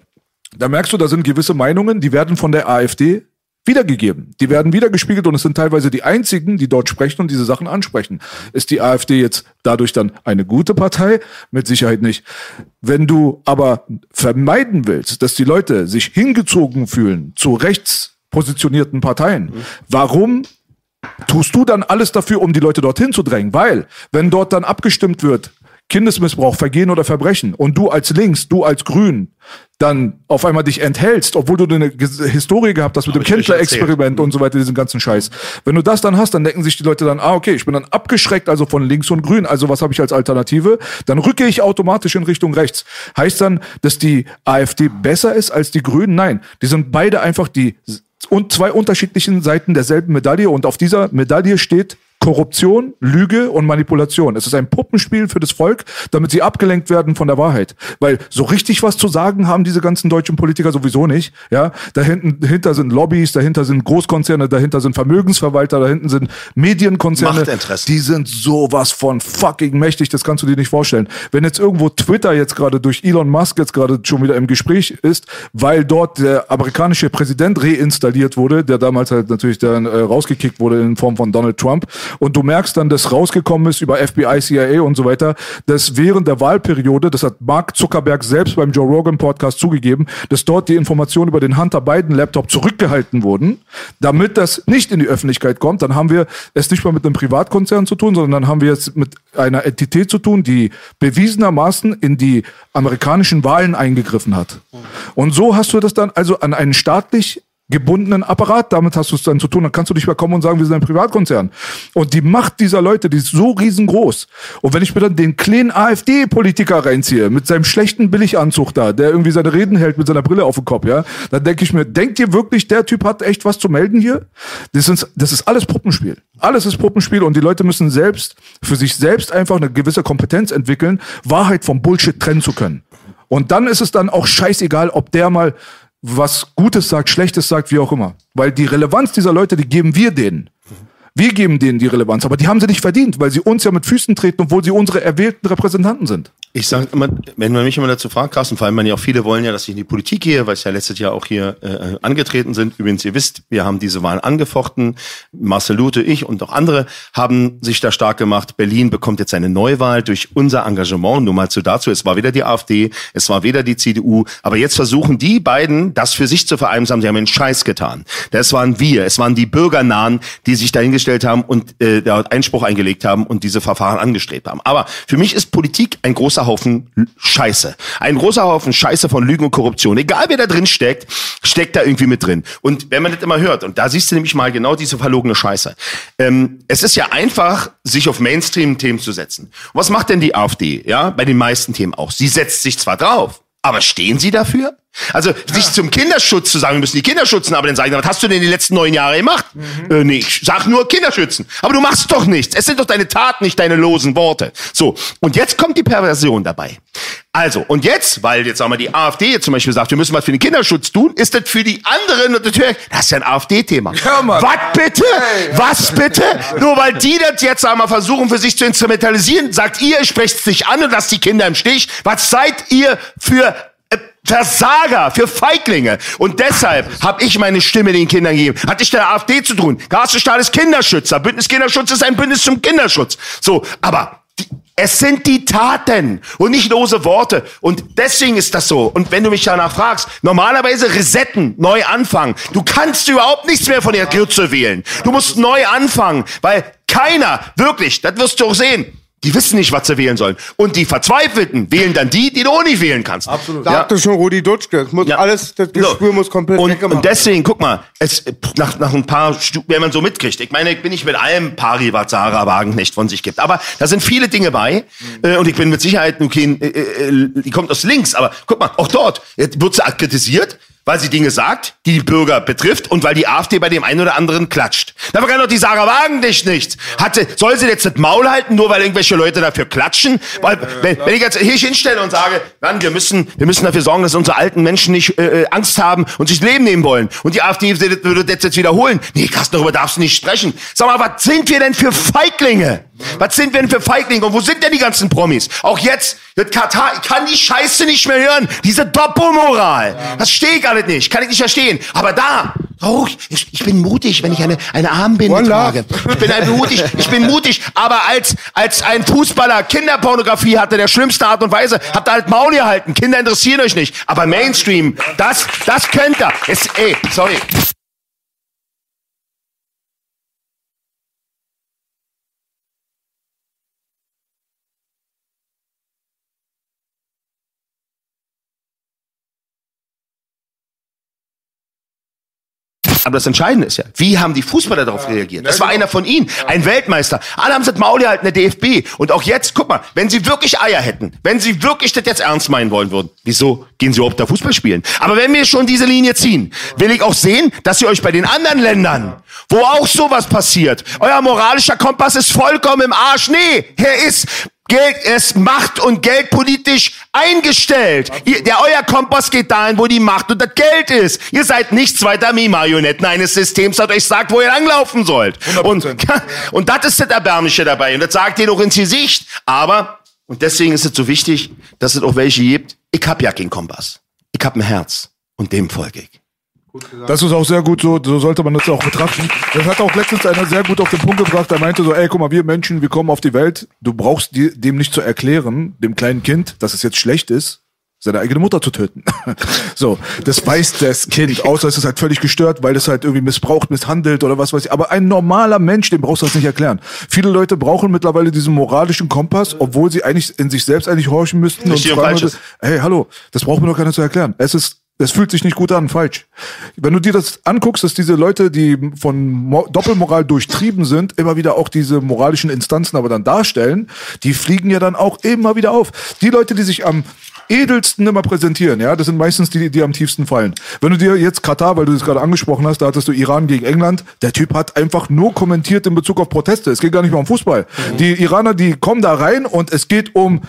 Da merkst du, da sind gewisse Meinungen, die werden von der AfD wiedergegeben. Die werden wiedergespiegelt und es sind teilweise die einzigen, die dort sprechen und diese Sachen ansprechen. Ist die AfD jetzt dadurch dann eine gute Partei? Mit Sicherheit nicht. Wenn du aber vermeiden willst, dass die Leute sich hingezogen fühlen zu rechtspositionierten Parteien, warum tust du dann alles dafür, um die Leute dorthin zu drängen? Weil, wenn dort dann abgestimmt wird, Kindesmissbrauch, Vergehen oder Verbrechen und du als Links, du als Grün dann auf einmal dich enthältst, obwohl du eine Historie gehabt hast mit dem ich euch Kindler-Experiment und so weiter, diesen ganzen Scheiß. Wenn du das dann hast, dann denken sich die Leute dann, ah, okay, ich bin dann abgeschreckt, also von links und grün, also was habe ich als Alternative? Dann rücke ich automatisch in Richtung rechts. Heißt dann, dass die AfD besser ist als die Grünen? Nein, die sind beide einfach die und zwei unterschiedlichen Seiten derselben Medaille und auf dieser Medaille steht Korruption, Lüge und Manipulation. Es ist ein Puppenspiel für das Volk, damit sie abgelenkt werden von der Wahrheit. Weil so richtig was zu sagen haben diese ganzen deutschen Politiker sowieso nicht. Ja, da hinten, dahinter sind Lobbys, dahinter sind Großkonzerne, dahinter sind Vermögensverwalter, dahinten sind Medienkonzerne. Machtinteressen. Die sind sowas von fucking mächtig, das kannst du dir nicht vorstellen. Wenn jetzt irgendwo Twitter jetzt gerade durch Elon Musk jetzt gerade schon wieder im Gespräch ist, weil dort der amerikanische Präsident reinstalliert wurde, der damals halt natürlich dann äh, rausgekickt wurde in Form von Donald Trump und du merkst dann, dass rausgekommen ist über FBI, CIA und so weiter, dass während der Wahlperiode, das hat Mark Zuckerberg selbst beim Joe Rogan Podcast zugegeben, dass dort die Informationen über den Hunter Biden Laptop zurückgehalten wurden, damit das nicht in die Öffentlichkeit kommt, dann haben wir es nicht mal mit einem Privatkonzern zu tun, sondern dann haben wir es mit einer Entität zu tun, die bewiesenermaßen in die amerikanischen Wahlen eingegriffen hat. Und so hast du das dann also an einen staatlich gebundenen Apparat, damit hast du es dann zu tun, dann kannst du nicht mehr kommen und sagen, wir sind ein Privatkonzern. Und die Macht dieser Leute, die ist so riesengroß. Und wenn ich mir dann den kleinen AfD-Politiker reinziehe, mit seinem schlechten Billiganzug da, der irgendwie seine Reden hält mit seiner Brille auf dem Kopf, ja, dann denke ich mir, denkt ihr wirklich, der Typ hat echt was zu melden hier? Das ist, das ist alles Puppenspiel. Alles ist Puppenspiel und die Leute müssen selbst, für sich selbst einfach eine gewisse Kompetenz entwickeln, Wahrheit vom Bullshit trennen zu können. Und dann ist es dann auch scheißegal, ob der mal was Gutes sagt, Schlechtes sagt, wie auch immer. Weil die Relevanz dieser Leute, die geben wir denen. Wir geben denen die Relevanz, aber die haben sie nicht verdient, weil sie uns ja mit Füßen treten, obwohl sie unsere erwählten Repräsentanten sind. Ich sage immer, wenn man mich immer dazu fragt, Carsten, vor allem, man ja auch viele wollen ja, dass ich in die Politik gehe, weil es ja letztes Jahr auch hier äh, angetreten sind. Übrigens, ihr wisst, wir haben diese Wahlen angefochten. Marcel Lute, ich und auch andere haben sich da stark gemacht. Berlin bekommt jetzt eine Neuwahl durch unser Engagement. Nur mal zu dazu, es war weder die AfD, es war weder die CDU, aber jetzt versuchen die beiden, das für sich zu vereinsamen. Sie haben einen Scheiß getan. Das waren wir, es waren die Bürgernahen, die sich dahingestellt haben und äh, da Einspruch eingelegt haben und diese Verfahren angestrebt haben. Aber für mich ist Politik ein großer Haufen Scheiße. Ein großer Haufen Scheiße von Lügen und Korruption. Egal wer da drin steckt, steckt da irgendwie mit drin. Und wenn man das immer hört, und da siehst du nämlich mal genau diese verlogene Scheiße. Ähm, es ist ja einfach, sich auf Mainstream-Themen zu setzen. Was macht denn die AfD? Ja, bei den meisten Themen auch. Sie setzt sich zwar drauf, aber stehen Sie dafür? Also sich zum Kinderschutz zu sagen, wir müssen die Kinder schützen, aber dann sagen, was hast du denn die letzten neun Jahre gemacht? Äh, nee, ich sag nur Kinder schützen. Aber du machst doch nichts. Es sind doch deine Taten, nicht deine losen Worte. So, und jetzt kommt die Perversion dabei. Also, und jetzt, weil jetzt sagen wir die AfD jetzt zum Beispiel sagt, wir müssen was für den Kinderschutz tun, ist das für die anderen und natürlich, das ist ja ein AfD-Thema. Was bitte? Was bitte? Nur weil die das jetzt wir, versuchen für sich zu instrumentalisieren, sagt ihr, ihr sprecht es nicht an und lasst die Kinder im Stich. Was seid ihr für Versager, für Feiglinge. Und deshalb habe ich meine Stimme den Kindern gegeben. Hat nicht der AfD zu tun. Carsten Stahl ist Kinderschützer. Bündnis Kinderschutz ist ein Bündnis zum Kinderschutz. So, aber Die, es sind die Taten und nicht lose Worte. Und deswegen ist das so. Und wenn du mich danach fragst, normalerweise resetten, neu anfangen. Du kannst überhaupt nichts mehr von der Grütze wählen. Du musst neu anfangen, weil keiner, wirklich, das wirst du auch sehen, die wissen nicht, was sie wählen sollen. Und die Verzweifelten wählen dann die, die du auch nicht wählen kannst. Absolut. Sagte schon Rudi Dutschke. Es muss Ja. alles, das Gespür So. muss komplett und, weggemacht und deswegen, guck mal, es, nach, nach ein paar, Stu wenn man so mitkriegt, ich meine, ich bin nicht mit allem pari, was Sarah Wagenknecht von sich gibt, aber da sind viele Dinge bei äh, und ich bin mit Sicherheit, okay, äh, äh, die kommt aus links, aber guck mal, auch dort jetzt wird sie kritisiert, weil sie Dinge sagt, die die Bürger betrifft und weil die AfD bei dem einen oder anderen klatscht. Dafür kann doch die Sarah Wagenknecht nichts. Hatte, soll sie jetzt das Maul halten, nur weil irgendwelche Leute dafür klatschen? Weil, wenn, wenn ich jetzt hier hinstelle und sage, Mann, wir müssen, wir müssen dafür sorgen, dass unsere alten Menschen nicht äh, äh, Angst haben und sich das Leben nehmen wollen. Und die AfD würde würde das jetzt wiederholen. Nee, Carsten, darüber darfst du nicht sprechen. Sag mal, was sind wir denn für Feiglinge? Was sind wir denn für Feiglinge? Und wo sind denn die ganzen Promis? Auch jetzt, das Katar, ich kann die Scheiße nicht mehr hören. Diese Doppelmoral. Das stehe ich alles nicht. Kann ich nicht verstehen. Aber da, oh, ich, ich bin mutig, wenn ich eine, eine Armbinde love. trage. Ich bin ein mutig, ich bin mutig. Aber als, als ein Fußballer Kinderpornografie hatte, der schlimmste Art und Weise, habt ihr halt Maul gehalten. Kinder interessieren euch nicht. Aber Mainstream, das, das könnt ihr. Es, ey, sorry. Aber das Entscheidende ist ja, wie haben die Fußballer darauf reagiert? Das war einer von ihnen, ein Weltmeister. Alle haben das Maul gehalten, der DFB. Und auch jetzt, guck mal, wenn sie wirklich Eier hätten, wenn sie wirklich das jetzt ernst meinen wollen würden, wieso gehen sie überhaupt da Fußball spielen? Aber wenn wir schon diese Linie ziehen, will ich auch sehen, dass ihr euch bei den anderen Ländern, wo auch sowas passiert, euer moralischer Kompass ist vollkommen im Arsch. Nee, er ist Geld, er ist macht- und geldpolitisch eingestellt. Ihr, der euer Kompass geht dahin, wo die Macht und das Geld ist. Ihr seid nichts weiter wie Marionetten eines Systems, das euch sagt, wo ihr langlaufen sollt. Und, 100%. und das ist das Erbärmliche dabei. Und das sagt ihr doch ins Gesicht. Aber, und deswegen ist es so wichtig, dass es auch welche gibt. Ich hab ja keinen Kompass. Ich hab ein Herz. Und dem folge ich. Das ist auch sehr gut so, so sollte man das auch betrachten. Das hat auch letztens einer sehr gut auf den Punkt gebracht, der meinte so, ey, guck mal, wir Menschen, wir kommen auf die Welt, du brauchst dir, dem nicht zu erklären, dem kleinen Kind, dass es jetzt schlecht ist, seine eigene Mutter zu töten. so, das weiß das Kind, außer es ist halt völlig gestört, weil es halt irgendwie missbraucht, misshandelt oder was weiß ich. Aber ein normaler Mensch, dem brauchst du das nicht erklären. Viele Leute brauchen mittlerweile diesen moralischen Kompass, obwohl sie eigentlich in sich selbst eigentlich horchen müssten Richtig und fragen, hey, hallo, das braucht mir doch keiner zu erklären. Es ist es fühlt sich nicht gut an, falsch. Wenn du dir das anguckst, dass diese Leute, die von Mo Doppelmoral durchtrieben sind, immer wieder auch diese moralischen Instanzen aber dann darstellen, die fliegen ja dann auch immer wieder auf. Die Leute, die sich am edelsten immer präsentieren, ja, das sind meistens die, die am tiefsten fallen. Wenn du dir jetzt Katar, weil du das gerade angesprochen hast, da hattest du Iran gegen England, der Typ hat einfach nur kommentiert in Bezug auf Proteste. Es geht gar nicht mehr um Fußball. Die Iraner, die kommen da rein und es geht um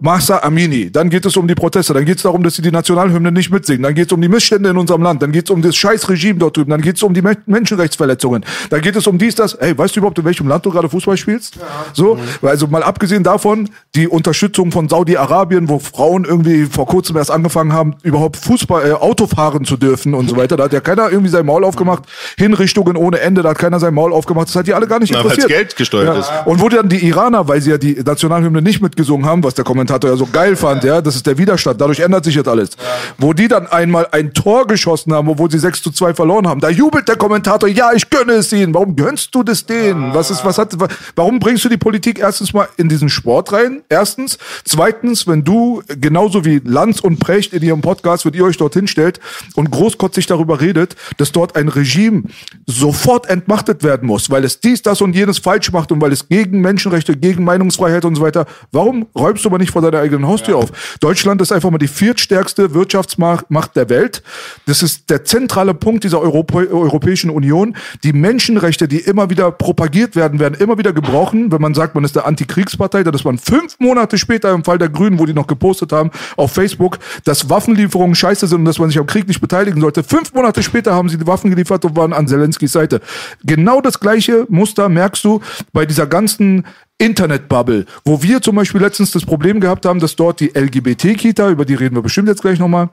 Mahsa Amini, dann geht es um die Proteste, dann geht es darum, dass sie die Nationalhymne nicht mitsingen, dann geht es um die Missstände in unserem Land, dann geht es um das scheiß Regime dort drüben, dann geht es um die Men Menschenrechtsverletzungen, dann geht es um dies, das. Ey, weißt du überhaupt, in welchem Land du gerade Fußball spielst? So, also mal abgesehen davon, die Unterstützung von Saudi-Arabien, wo Frauen irgendwie vor kurzem erst angefangen haben, überhaupt Fußball, äh, Auto fahren zu dürfen und so weiter, da hat ja keiner irgendwie sein Maul aufgemacht, Hinrichtungen ohne Ende, da hat keiner sein Maul aufgemacht, das hat die alle gar nicht Na, interessiert. Geld gesteuert ist. Und wo dann die Iraner, weil sie ja die Nationalhymne nicht mitgesungen haben, was der Kommentator ja so geil fand, ja, das ist der Widerstand, dadurch ändert sich jetzt alles. Wo die dann einmal ein Tor geschossen haben, obwohl sie 6 zu 2 verloren haben, da jubelt der Kommentator, ja, ich gönne es ihnen. Warum gönnst du das denen? Was ist, was hat, wa- warum bringst du die Politik erstens mal in diesen Sport rein? Erstens. Zweitens, wenn du genauso wie Lanz und Precht in ihrem Podcast, wenn ihr euch dorthin stellt und großkotzig darüber redet, dass dort ein Regime sofort entmachtet werden muss, weil es dies, das und jenes falsch macht und weil es gegen Menschenrechte, gegen Meinungsfreiheit und so weiter. Warum räumst du aber nicht vor deiner eigenen Haustür auf? Deutschland ist einfach mal die viertstärkste Wirtschaftsmacht Macht der Welt. Das ist der zentrale Punkt dieser Europä Europäischen Union. Die Menschenrechte, die immer wieder propagiert werden, werden immer wieder gebrochen. Wenn man sagt, man ist der Antikriegspartei, dann ist man fünf Monate später im Fall der Grünen, wo die noch gepostet haben auf Facebook, dass Waffenlieferungen scheiße sind und dass man sich am Krieg nicht beteiligen sollte. Fünf Monate später haben sie die Waffen geliefert und waren an Zelenskis Seite. Genau das gleiche Muster merkst du bei dieser ganzen Internetbubble, wo wir zum Beispiel letztens das Problem gehabt haben, dass dort die LGBT-Kita, über die reden wir bestimmt jetzt gleich nochmal,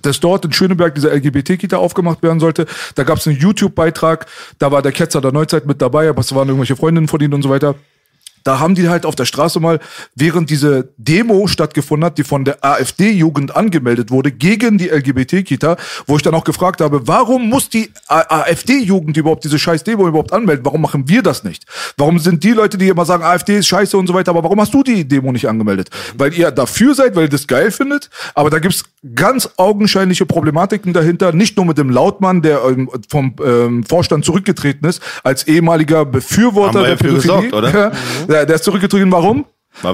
dass dort in Schöneberg diese LGBT-Kita aufgemacht werden sollte. Da gab es einen YouTube-Beitrag, da war der Ketzer der Neuzeit mit dabei, aber es waren irgendwelche Freundinnen von ihnen und so weiter. Da haben die halt auf der Straße mal, während diese Demo stattgefunden hat, die von der AfD-Jugend angemeldet wurde, gegen die LGBT-Kita, wo ich dann auch gefragt habe, warum muss die AfD-Jugend überhaupt diese scheiß Demo überhaupt anmelden? Warum machen wir das nicht? Warum sind die Leute, die immer sagen, AfD ist scheiße und so weiter, aber warum hast du die Demo nicht angemeldet? Weil ihr dafür seid, weil ihr das geil findet, aber da gibt's ganz augenscheinliche Problematiken dahinter, nicht nur mit dem Lautmann, der ähm, vom ähm, Vorstand zurückgetreten ist, als ehemaliger Befürworter der Pädophilie. gesorgt, oder? Ja, der, der ist zurückgetreten, warum?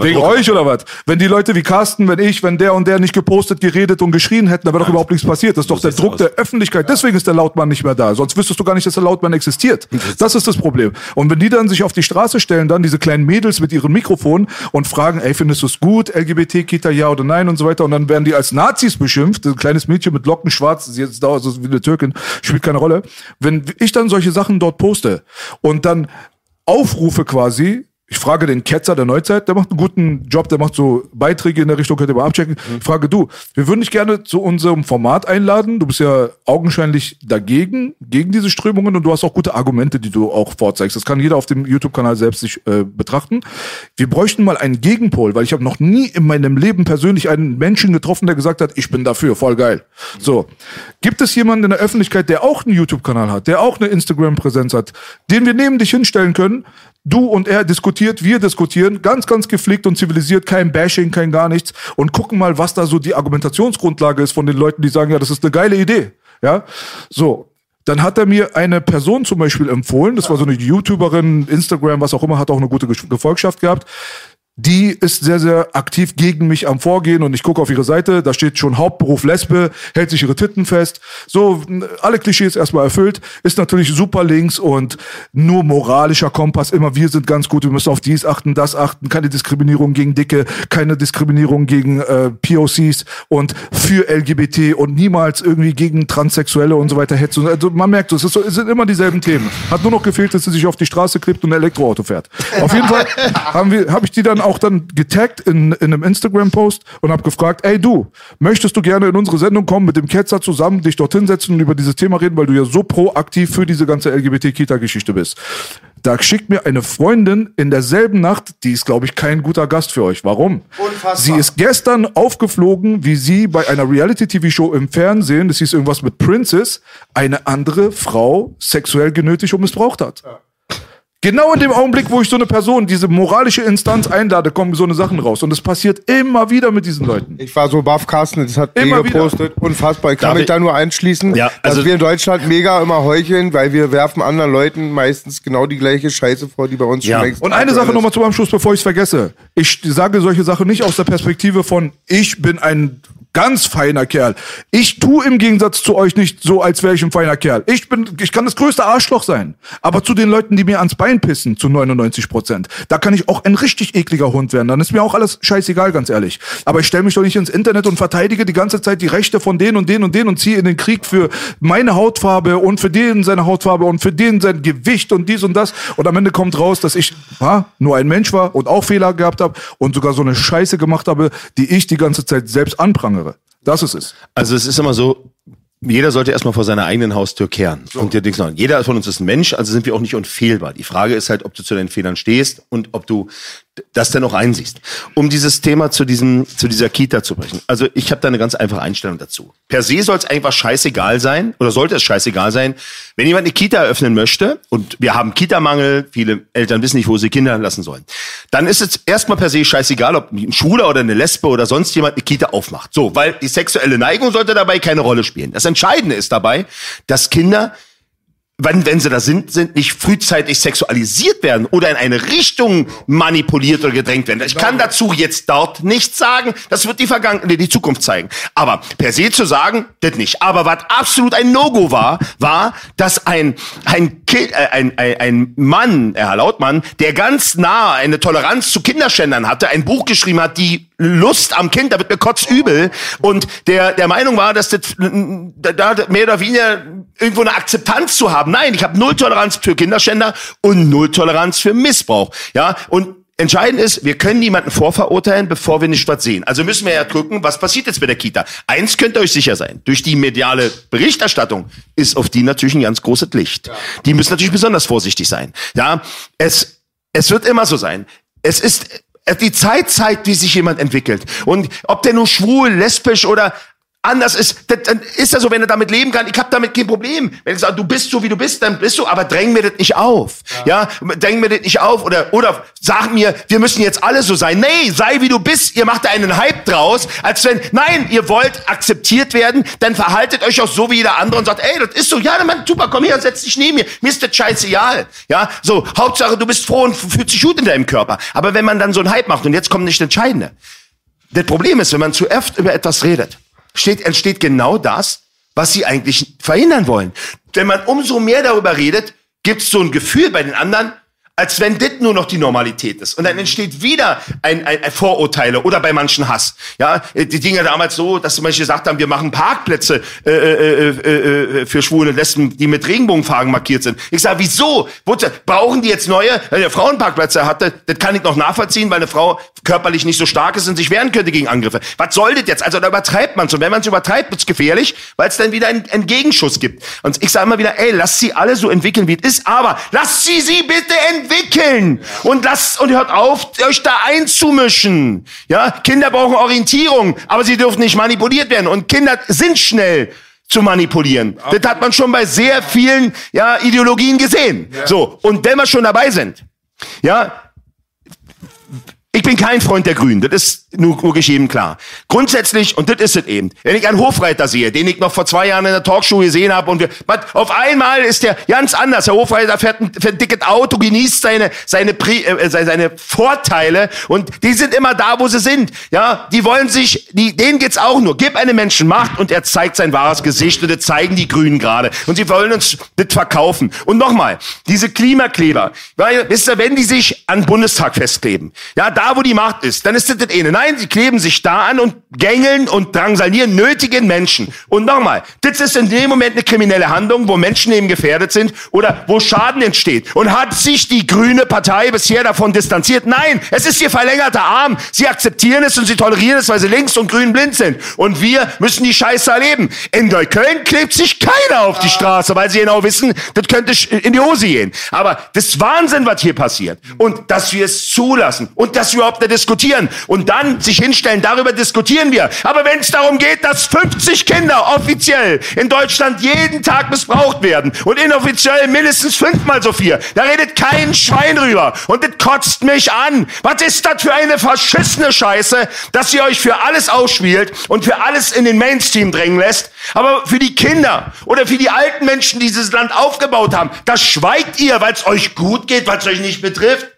Wegen euch oder was? Wenn die Leute wie Carsten, wenn ich, wenn der und der nicht gepostet, geredet und geschrien hätten, dann wäre doch überhaupt nichts passiert. Das ist doch der Druck aus. der Öffentlichkeit. Deswegen ist der Lautmann nicht mehr da. Sonst wüsstest du gar nicht, dass der Lautmann existiert. Das ist das Problem. Und wenn die dann sich auf die Straße stellen, dann diese kleinen Mädels mit ihren Mikrofonen und fragen, ey, findest du es gut, LGBT-Kita, ja oder nein und so weiter, und dann werden die als Nazis beschimpft, ein kleines Mädchen mit Locken schwarz, sie ist da so wie eine Türkin, spielt keine Rolle. Wenn ich dann solche Sachen dort poste und dann aufrufe quasi, ich frage den Ketzer der Neuzeit, der macht einen guten Job, der macht so Beiträge in der Richtung, könnt ihr mal abchecken. Ich frage du, wir würden dich gerne zu unserem Format einladen. Du bist ja augenscheinlich dagegen, gegen diese Strömungen und du hast auch gute Argumente, die du auch vorzeigst. Das kann jeder auf dem YouTube-Kanal selbst sich äh, betrachten. Wir bräuchten mal einen Gegenpol, weil ich habe noch nie in meinem Leben persönlich einen Menschen getroffen, der gesagt hat, ich bin dafür, voll geil. So, gibt es jemanden in der Öffentlichkeit, der auch einen YouTube-Kanal hat, der auch eine Instagram-Präsenz hat, den wir neben dich hinstellen können, Du und er diskutiert, wir diskutieren, ganz, ganz gepflegt und zivilisiert, kein Bashing, kein gar nichts und gucken mal, was da so die Argumentationsgrundlage ist von den Leuten, die sagen, ja, das ist eine geile Idee. Ja, so. Dann hat er mir eine Person zum Beispiel empfohlen, das war so eine YouTuberin, Instagram, was auch immer, hat auch eine gute Ge- Gefolgschaft gehabt. Die ist sehr, sehr aktiv gegen mich am Vorgehen und ich gucke auf ihre Seite, da steht schon Hauptberuf Lesbe, hält sich ihre Titten fest. So, alle Klischees erstmal erfüllt, ist natürlich super links und nur moralischer Kompass, immer wir sind ganz gut, wir müssen auf dies achten, das achten, keine Diskriminierung gegen Dicke, keine Diskriminierung gegen äh, POCs und für LGBT und niemals irgendwie gegen Transsexuelle und so weiter hetzen. Also man merkt, es, so, es sind immer dieselben Themen. Hat nur noch gefehlt, dass sie sich auf die Straße klebt und ein Elektroauto fährt. Auf jeden Fall habe ich die dann auch dann getaggt in, in einem Instagram-Post und habe gefragt, ey du, möchtest du gerne in unsere Sendung kommen, mit dem Ketzer zusammen, dich dorthin setzen und über dieses Thema reden, weil du ja so proaktiv für diese ganze LGBT-Kita-Geschichte bist. Da schickt mir eine Freundin in derselben Nacht, die ist, glaube ich, kein guter Gast für euch. Warum? Unfassbar. Sie ist gestern aufgeflogen, wie sie bei einer Reality-TV-Show im Fernsehen, das hieß irgendwas mit Princess, eine andere Frau sexuell genötigt und missbraucht hat. Genau in dem Augenblick, wo ich so eine Person, diese moralische Instanz einlade, kommen so eine Sachen raus. Und es passiert immer wieder mit diesen Leuten. Ich war so baff, Carsten, das hat Immer gepostet. Unfassbar. Ich kann Darf mich ich- da nur einschließen, Ja, also- dass wir in Deutschland mega immer heucheln, weil wir werfen anderen Leuten meistens genau die gleiche Scheiße vor, die bei uns Ja. schon längst Und eine Sache nochmal zum Abschluss, bevor ich es vergesse. Ich sage solche Sachen nicht aus der Perspektive von, ich bin ein ganz feiner Kerl. Ich tu im Gegensatz zu euch nicht so, als wäre ich ein feiner Kerl. Ich bin, ich kann das größte Arschloch sein. Aber zu den Leuten, die mir ans Bein pissen, zu 99 Prozent, da kann ich auch ein richtig ekliger Hund werden. Dann ist mir auch alles scheißegal, ganz ehrlich. Aber ich stelle mich doch nicht ins Internet und verteidige die ganze Zeit die Rechte von denen und denen und denen und ziehe in den Krieg für meine Hautfarbe und für den seine Hautfarbe und für den sein Gewicht und dies und das. Und am Ende kommt raus, dass ich ha, nur ein Mensch war und auch Fehler gehabt habe und sogar so eine Scheiße gemacht habe, die ich die ganze Zeit selbst anprangere. Das ist es. Also es ist immer so, jeder sollte erstmal vor seiner eigenen Haustür kehren. Und dir. Jeder von uns ist ein Mensch, also sind wir auch nicht unfehlbar. Die Frage ist halt, ob du zu deinen Fehlern stehst und ob du das dann einsiehst. Um dieses Thema zu diesem, zu dieser Kita zu brechen. Also ich habe da eine ganz einfache Einstellung dazu. Per se soll es einfach scheißegal sein, oder sollte es scheißegal sein, wenn jemand eine Kita eröffnen möchte, und wir haben Kitamangel, viele Eltern wissen nicht, wo sie Kinder lassen sollen, dann ist es erstmal per se scheißegal, ob ein Schwuler oder eine Lesbe oder sonst jemand eine Kita aufmacht. So, weil die sexuelle Neigung sollte dabei keine Rolle spielen. Das Entscheidende ist dabei, dass Kinder wenn, wenn sie da sind, sind nicht frühzeitig sexualisiert werden oder in eine Richtung manipuliert oder gedrängt werden. Ich kann dazu jetzt dort nichts sagen. Das wird die Vergangenheit, die Zukunft zeigen. Aber per se zu sagen, das nicht. Aber was absolut ein No-Go war, war, dass ein, ein, Kind, äh, ein, ein, ein Mann, Herr Lautmann, der ganz nah eine Toleranz zu Kinderschändern hatte, ein Buch geschrieben hat, die Lust am Kind, da wird mir kotzübel. Und der, der Meinung war, dass das, da, mehr oder weniger irgendwo eine Akzeptanz zu haben. Nein, ich habe null Toleranz für Kinderschänder und null Toleranz für Missbrauch. Ja, und Entscheidend ist, wir können niemanden vorverurteilen, bevor wir nicht was sehen. Also müssen wir ja gucken, was passiert jetzt mit der Kita. Eins könnt ihr euch sicher sein. Durch die mediale Berichterstattung ist auf die natürlich ein ganz großes Licht. Die müssen natürlich besonders vorsichtig sein. Ja, es, es wird immer so sein. Es ist, die Zeit zeigt, wie sich jemand entwickelt. Und ob der nur schwul, lesbisch oder anders ist, dann ist er so, wenn er damit leben kann. Ich habe damit kein Problem. Wenn ich sage, du bist so, wie du bist, dann bist du, aber dräng mir das nicht auf. Ja, ja? dräng mir das nicht auf oder, oder sag mir, wir müssen jetzt alle so sein. Nee, sei wie du bist. Ihr macht da einen Hype draus, als wenn, nein, ihr wollt akzeptiert werden, dann verhaltet euch auch so wie jeder andere und sagt, ey, das ist so, ja, Mann, super, komm her, setz dich neben mir. Mir ist das scheißegal. Ja, so, Hauptsache, du bist froh und fühlst dich gut in deinem Körper. Aber wenn man dann so einen Hype macht und jetzt kommt nicht das Entscheidende. Das Problem ist, wenn man zu oft über etwas redet, steht, entsteht genau das, was sie eigentlich verhindern wollen. Wenn man umso mehr darüber redet, gibt es so ein Gefühl bei den anderen, als wenn das nur noch die Normalität ist. Und dann entsteht wieder ein, ein, ein Vorurteile oder bei manchen Hass. Ja, die Dinge damals so, dass zum Beispiel gesagt haben, wir machen Parkplätze äh, äh, äh, äh, für Schwule und Lesben, die mit Regenbogenfarben markiert sind. Ich sage, wieso? Brauchen die jetzt neue? Wenn ihr Frauenparkplätze hatte, das kann ich noch nachvollziehen, weil eine Frau körperlich nicht so stark ist und sich wehren könnte gegen Angriffe. Was soll das jetzt? Also da übertreibt man es. Und wenn man es übertreibt, wird's gefährlich, weil es dann wieder einen, einen Gegenschuss gibt. Und ich sage immer wieder, ey, lass sie alle so entwickeln, wie es ist, aber lass sie sie bitte entwickeln entwickeln und lasst und hört auf, euch da einzumischen. Ja, Kinder brauchen Orientierung, aber sie dürfen nicht manipuliert werden und Kinder sind schnell zu manipulieren. Okay. Das hat man schon bei sehr vielen ja, Ideologien gesehen. Ja. So, und wenn wir schon dabei sind, ja, ich bin kein Freund der Grünen, das ist nur, nur geschehen klar. Grundsätzlich, und das ist es eben, wenn ich einen Hofreiter sehe, den ich noch vor zwei Jahren in der Talkshow gesehen habe, und wir, auf einmal ist der ganz anders. Der Hofreiter fährt ein, fährt ein dickes Auto, genießt seine, seine, äh, seine Vorteile, und die sind immer da, wo sie sind. Ja, die wollen sich, die, denen geht's auch nur. Gib einem Menschen Macht, und er zeigt sein wahres Gesicht, und das zeigen die Grünen gerade. Und sie wollen uns das verkaufen. Und nochmal, diese Klimakleber, weil, wisst ihr, wenn die sich an Bundestag festkleben, ja, da wo die Macht ist, dann ist das das eine. Nein, sie kleben sich da an und gängeln und drangsalieren nötigen Menschen. Und nochmal, das ist in dem Moment eine kriminelle Handlung, wo Menschen eben gefährdet sind oder wo Schaden entsteht. Und hat sich die grüne Partei bisher davon distanziert? Nein, es ist ihr verlängerter Arm. Sie akzeptieren es und sie tolerieren es, weil sie links und grün blind sind. Und wir müssen die Scheiße erleben. In Neukölln klebt sich keiner auf die Straße, weil sie genau wissen, das könnte in die Hose gehen. Aber das ist Wahnsinn, was hier passiert. Und dass wir es zulassen und dass wir überhaupt nicht diskutieren und dann sich hinstellen, darüber diskutieren wir. Aber wenn es darum geht, dass 50 Kinder offiziell in Deutschland jeden Tag missbraucht werden und inoffiziell mindestens fünfmal so viel, da redet kein Schwein drüber. Und das kotzt mich an. Was ist das für eine verschissene Scheiße, dass ihr euch für alles ausspielt und für alles in den Mainstream drängen lässt, aber für die Kinder oder für die alten Menschen, die dieses Land aufgebaut haben, das schweigt ihr, weil es euch gut geht, weil es euch nicht betrifft.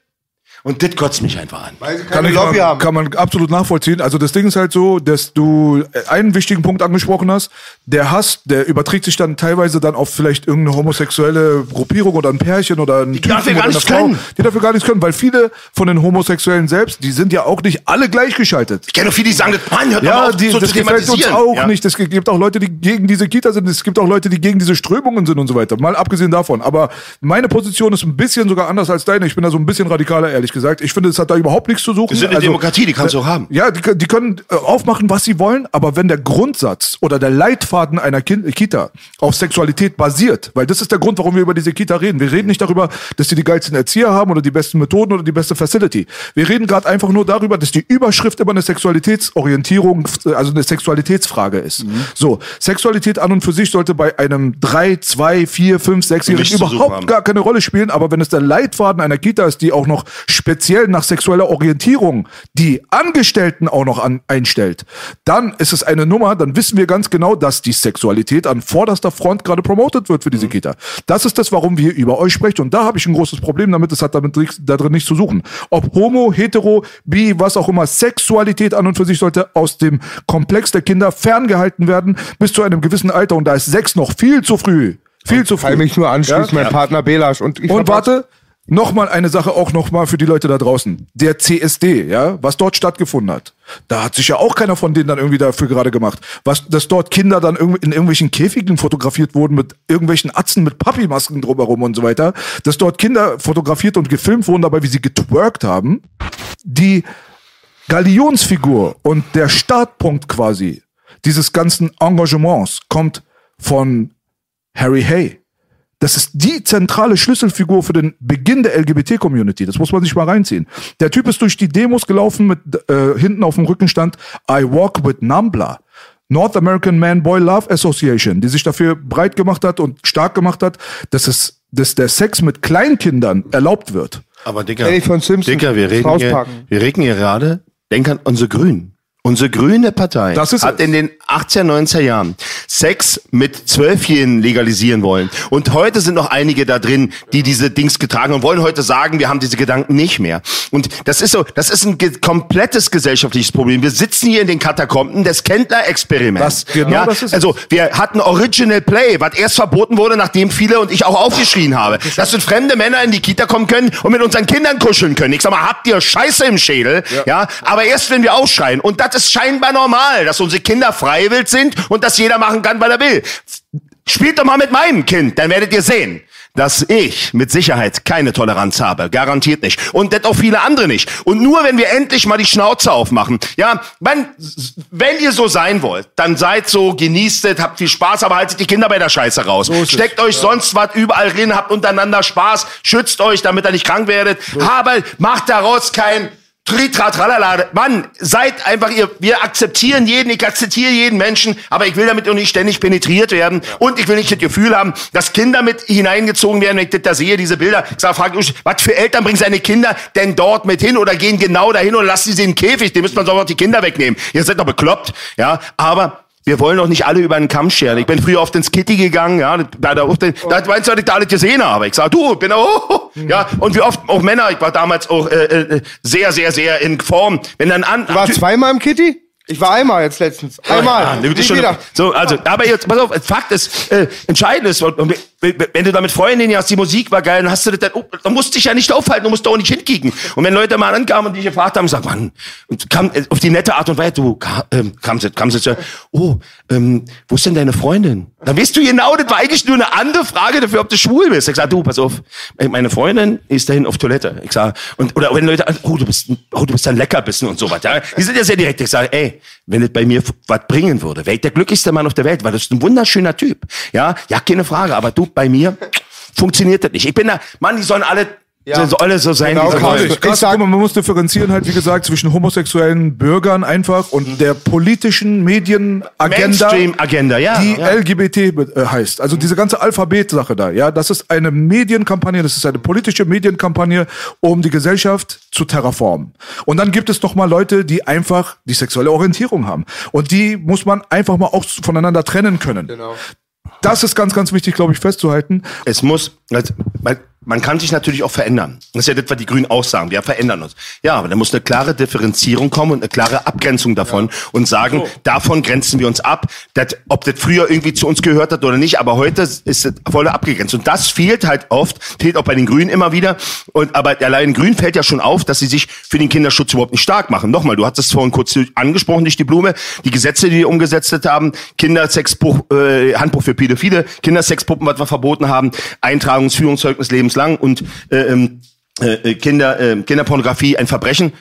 Und das kotzt mich einfach an. Weil sie keine kann, Lobby haben. kann man absolut nachvollziehen. Also das Ding ist halt so, dass du einen wichtigen Punkt angesprochen hast. Der Hass, der überträgt sich dann teilweise dann auf vielleicht irgendeine homosexuelle Gruppierung oder ein Pärchen oder ein die Typen dafür gar nichts Frau, können. die dafür gar nichts können, weil viele von den Homosexuellen selbst, die sind ja auch nicht alle gleichgeschaltet. Ich kenne auch viele, die sagen, Mann, hört ja, mal auf, die, so das gefällt uns auch ja. nicht. Es gibt auch Leute, die gegen diese Kita sind. Es gibt auch Leute, die gegen diese Strömungen sind und so weiter. Mal abgesehen davon. Aber meine Position ist ein bisschen sogar anders als deine. Ich bin da so ein bisschen radikaler, ehrlich gesagt. Ich finde, es hat da überhaupt nichts zu suchen. Wir sind eine also, Demokratie, die kannst du auch haben. Ja, die, die können äh, aufmachen, was sie wollen, aber wenn der Grundsatz oder der Leitfaden einer kind, Kita auf Sexualität basiert, weil das ist der Grund, warum wir über diese Kita reden. Wir reden nicht darüber, dass sie die geilsten Erzieher haben oder die besten Methoden oder die beste Facility. Wir reden gerade einfach nur darüber, dass die Überschrift immer eine Sexualitätsorientierung, also eine Sexualitätsfrage ist. Mhm. So, Sexualität an und für sich sollte bei einem drei, zwei, vier, fünf, sechsjährigen überhaupt gar keine Rolle spielen, aber wenn es der Leitfaden einer Kita ist, die auch noch speziell nach sexueller Orientierung die Angestellten auch noch an, einstellt, dann ist es eine Nummer, dann wissen wir ganz genau, dass die Sexualität an vorderster Front gerade promotet wird für diese mhm. Kita. Das ist das, warum wir über euch sprechen. Und da habe ich ein großes Problem damit, es hat damit da drin nichts zu suchen. Ob homo, hetero, bi, was auch immer, Sexualität an und für sich sollte aus dem Komplex der Kinder ferngehalten werden, bis zu einem gewissen Alter. Und da ist Sex noch viel zu früh. Viel zu früh. Kann mich nur anschließen, ja? mein Partner Belasch. Und, ich und warte, Nochmal eine Sache auch nochmal für die Leute da draußen. Der CSD, ja, was dort stattgefunden hat. Da hat sich ja auch keiner von denen dann irgendwie dafür gerade gemacht. Was, dass dort Kinder dann in irgendwelchen Käfigen fotografiert wurden mit irgendwelchen Atzen mit Papi-Masken drumherum und so weiter. Dass dort Kinder fotografiert und gefilmt wurden dabei, wie sie getwerkt haben. Die Galionsfigur und der Startpunkt quasi dieses ganzen Engagements kommt von Harry Hay Das ist die zentrale Schlüsselfigur für den Beginn der LGBT-Community. Das muss man sich mal reinziehen. Der Typ ist durch die Demos gelaufen mit äh, hinten auf dem Rücken stand I walk with Nambla. North American Man Boy Love Association, die sich dafür breit gemacht hat und stark gemacht hat, dass es, dass der Sex mit Kleinkindern erlaubt wird. Aber Dicker, Eddie von Simpson, Dicker wir, reden hier, wir reden hier gerade, denk an unsere Grünen. Unsere grüne Partei hat es. in den 80er, 90er Jahren Sex mit Zwölfjährigen legalisieren wollen. Und heute sind noch einige da drin, die diese Dings getragen und wollen heute sagen, wir haben diese Gedanken nicht mehr. Und das ist so, das ist ein ge komplettes gesellschaftliches Problem. Wir sitzen hier in den Katakomben des Kendler-Experiments. Das- genau ja, das ist es. also wir hatten Original Play, was erst verboten wurde, nachdem viele und ich auch aufgeschrien habe. Dass sind fremde Männer in die Kita kommen können und mit unseren Kindern kuscheln können. Ich sag mal, habt ihr Scheiße im Schädel? Ja. Aber erst wenn wir aufschreien. Und das ist scheinbar normal, dass unsere Kinder freiwillig sind und dass jeder machen kann, was er will. Spielt doch mal mit meinem Kind, dann werdet ihr sehen. Dass ich mit Sicherheit keine Toleranz habe. Garantiert nicht. Und das auch viele andere nicht. Und nur wenn wir endlich mal die Schnauze aufmachen. Ja, wenn, wenn ihr so sein wollt, dann seid so, genießt es, habt viel Spaß, aber haltet die Kinder bei der Scheiße raus. Steckt euch sonst was überall drin, habt untereinander Spaß, schützt euch, damit ihr nicht krank werdet. Aber macht daraus kein Tritratralala. Mann, seid einfach ihr, wir akzeptieren jeden, ich akzeptiere jeden Menschen, aber ich will damit auch nicht ständig penetriert werden und ich will nicht das Gefühl haben, dass Kinder mit hineingezogen werden, wenn ich das da sehe, diese Bilder. Ich sage, frag was für Eltern bringen seine Kinder denn dort mit hin oder gehen genau dahin oder lassen sie in den Käfig, dem müsste man sofort die Kinder wegnehmen. Ihr seid doch bekloppt, ja, aber wir wollen doch nicht alle über einen Kamm scheren. Ich bin früher oft ins Kitty gegangen, ja, da, da, da meinst du, dass ich da alles gesehen habe. Ich sag, du, ich bin auch, ja, und wie oft auch Männer, ich war damals auch äh, äh, sehr, sehr, sehr in Form. Wenn dann an, Du warst zweimal im Kitty? Ich war einmal jetzt letztens. Einmal. Ja, das ist schon, wieder. so, also, aber jetzt, pass auf, Fakt ist, äh, entscheidend ist, wenn du da mit Freundinnen hast, die Musik war geil, dann hast du das, dann, oh, dann musst du dich ja nicht aufhalten, du musst doch auch nicht hinkicken. Und wenn Leute mal ankamen und dich gefragt haben, sag, Mann, und kam äh, auf die nette Art und Weise, du, ähm, kam sie, kam sie zu, oh, ähm, wo ist denn deine Freundin? Dann weißt du genau, das war eigentlich nur eine andere Frage dafür, ob du schwul bist. Ich sag, du, pass auf, äh, meine Freundin ist dahin auf Toilette. Ich sag, und, oder wenn Leute, oh, du bist, oh, du bist ein Leckerbissen und so was, ja. Die sind ja sehr direkt. Ich sage, ey, wenn es bei mir was bringen würde, wäre ich der glücklichste Mann auf der Welt, weil das ist ein wunderschöner Typ. Ja, ja, keine Frage, aber du, bei mir funktioniert das nicht. Ich bin da, Mann, die sollen alle, Ja. sollen alle so sein, Genau, wie. Ich Krass, sag- guck mal, man muss differenzieren halt, wie gesagt, zwischen homosexuellen Bürgern einfach und der politischen Medienagenda, Mainstream-Agenda, ja. die ja. LGBT äh, heißt. Also diese ganze Alphabet-Sache da, ja, das ist eine Medienkampagne, das ist eine politische Medienkampagne, um die Gesellschaft zu terraformen. Und dann gibt es noch mal Leute, die einfach die sexuelle Orientierung haben. Und die muss man einfach mal auch voneinander trennen können. Genau. Das ist ganz, ganz wichtig, glaube ich, festzuhalten. Es muss, also, man, kann sich natürlich auch verändern. Das ist ja das, was die Grünen auch sagen. Wir verändern uns. Ja, aber da muss eine klare Differenzierung kommen und eine klare Abgrenzung davon und sagen, davon grenzen wir uns ab. Das, ob das früher irgendwie zu uns gehört hat oder nicht, aber heute ist es voll abgegrenzt. Und das fehlt halt oft, fehlt auch bei den Grünen immer wieder. Und, aber allein Grünen fällt ja schon auf, dass sie sich für den Kinderschutz überhaupt nicht stark machen. Nochmal, du hattest es vorhin kurz angesprochen, durch die Blume. Die Gesetze, die wir umgesetzt haben, Kindersexbuch, äh, Handbuch für Pädophile, Kindersexpuppen, was wir verboten haben, Eintragungsführungszeugnis lebenslang und äh, ähm, äh, Kinder, äh, Kinderpornografie ein Verbrechen.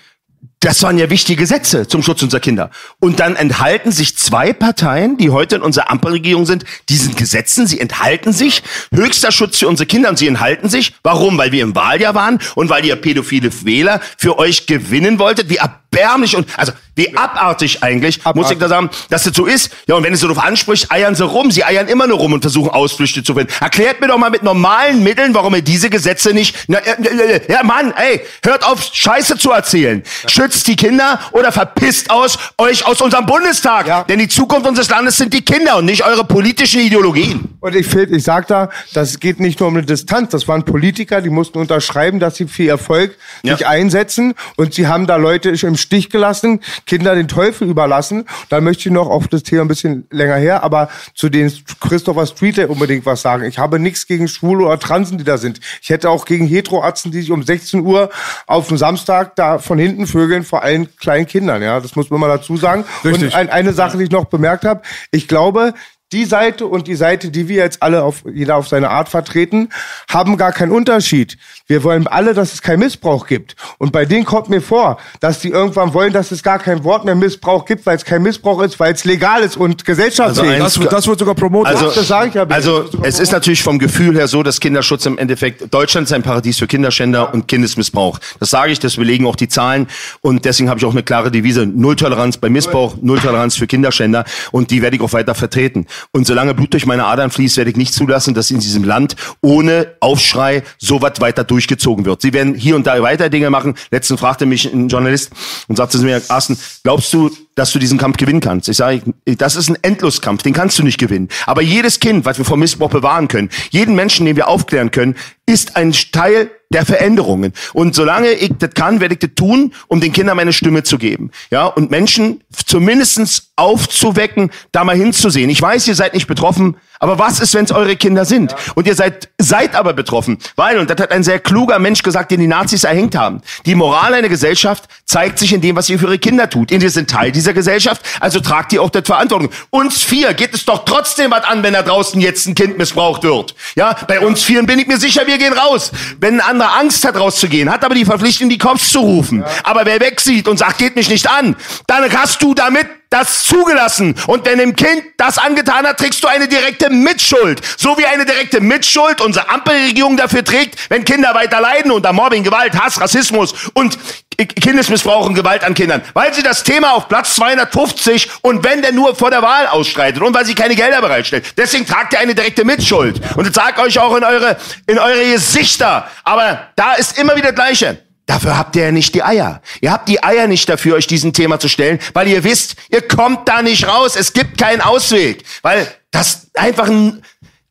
Das waren ja wichtige Gesetze zum Schutz unserer Kinder. Und dann enthalten sich zwei Parteien, die heute in unserer Ampelregierung sind, diesen Gesetzen. Sie enthalten sich. Höchster Schutz für unsere Kinder und sie enthalten sich. Warum? Weil wir im Wahljahr waren und weil ihr pädophile Wähler für euch gewinnen wolltet. Wie erbärmlich und, also, wie abartig eigentlich, muss ich da sagen, dass das so ist. Ja, und wenn es so darauf anspricht, eiern sie rum. Sie eiern immer nur rum und versuchen Ausflüchte zu finden. Erklärt mir doch mal mit normalen Mitteln, warum ihr diese Gesetze nicht, na, äh, äh, äh, ja Mann, ey, hört auf, Scheiße zu erzählen. Schützt die Kinder oder verpisst aus euch aus unserem Bundestag. Ja. Denn die Zukunft unseres Landes sind die Kinder und nicht eure politischen Ideologien. Und ich, ich sag da, das geht nicht nur um eine Distanz. Das waren Politiker, die mussten unterschreiben, dass sie für ihr Volk Ja. sich einsetzen. Und sie haben da Leute im Stich gelassen, Kinder den Teufel überlassen. Da möchte ich noch auf das Thema ein bisschen länger her, aber zu den Christopher Street unbedingt was sagen. Ich habe nichts gegen Schwule oder Transen, die da sind. Ich hätte auch gegen Heteroatzen, die sich um 16 Uhr auf dem Samstag da von hinten vögeln vor allen kleinen Kindern. Ja, das muss man mal dazu sagen. Richtig. Und ein, eine Sache, die ich noch bemerkt habe, ich glaube, die Seite und die Seite, die wir jetzt alle auf jeder auf seine Art vertreten, haben gar keinen Unterschied. Wir wollen alle, dass es keinen Missbrauch gibt. Und bei denen kommt mir vor, dass die irgendwann wollen, dass es gar kein Wort mehr Missbrauch gibt, weil es kein Missbrauch ist, weil es legal ist und gesellschaftsfähig. Also Das, wird- das wird sogar promotet. Also, das sage ich ja. also Das wird sogar es ist natürlich vom Gefühl her so, dass Kinderschutz im Endeffekt Deutschland ist ein Paradies für Kinderschänder und Kindesmissbrauch. Das sage ich, das belegen auch die Zahlen und deswegen habe ich auch eine klare Devise: Nulltoleranz bei Missbrauch, Nulltoleranz für Kinderschänder und die werde ich auch weiter vertreten. Und solange Blut durch meine Adern fließt, werde ich nicht zulassen, dass in diesem Land ohne Aufschrei so was weiter durchgezogen wird. Sie werden hier und da weiter Dinge machen. Letztens fragte mich ein Journalist und sagte zu mir, Carsten, glaubst du, dass du diesen Kampf gewinnen kannst? Ich sage, das ist ein Endloskampf, den kannst du nicht gewinnen. Aber jedes Kind, was wir vor Missbrauch bewahren können, jeden Menschen, den wir aufklären können, ist ein Teil der Veränderungen. Und solange ich das kann, werde ich das tun, um den Kindern meine Stimme zu geben. Ja, und Menschen zumindestens aufzuwecken, da mal hinzusehen. Ich weiß, ihr seid nicht betroffen, aber was ist, wenn es eure Kinder sind? Und ihr seid, seid aber betroffen. Weil, und das hat ein sehr kluger Mensch gesagt, den die Nazis erhängt haben, die Moral einer Gesellschaft zeigt sich in dem, was ihr für ihre Kinder tut. Und ihr seid Teil dieser Gesellschaft, also tragt ihr auch das Verantwortung. Uns vier geht es doch trotzdem was an, wenn da draußen jetzt ein Kind missbraucht wird. Ja, bei uns vieren bin ich mir sicher, wir gehen raus. Wenn ein anderer Angst hat, rauszugehen, hat aber die Verpflichtung, die Cops zu rufen. Aber wer wegsieht und sagt, geht mich nicht an, dann hast du damit das zugelassen. Und wenn dem Kind das angetan hat, trägst du eine direkte Mitschuld. So wie eine direkte Mitschuld unsere Ampelregierung dafür trägt, wenn Kinder weiter leiden unter Mobbing, Gewalt, Hass, Rassismus und Kindesmissbrauch und Gewalt an Kindern. Weil sie das Thema auf Platz 250 und wenn denn nur vor der Wahl ausstreitet und weil sie keine Gelder bereitstellt. Deswegen tragt ihr eine direkte Mitschuld. Und das sagt euch auch in eure, in eure Gesichter. Aber da ist immer wieder das Gleiche. Dafür habt ihr ja nicht die Eier. Ihr habt die Eier nicht dafür, euch diesem Thema zu stellen, weil ihr wisst, ihr kommt da nicht raus. Es gibt keinen Ausweg. Weil das einfach ein,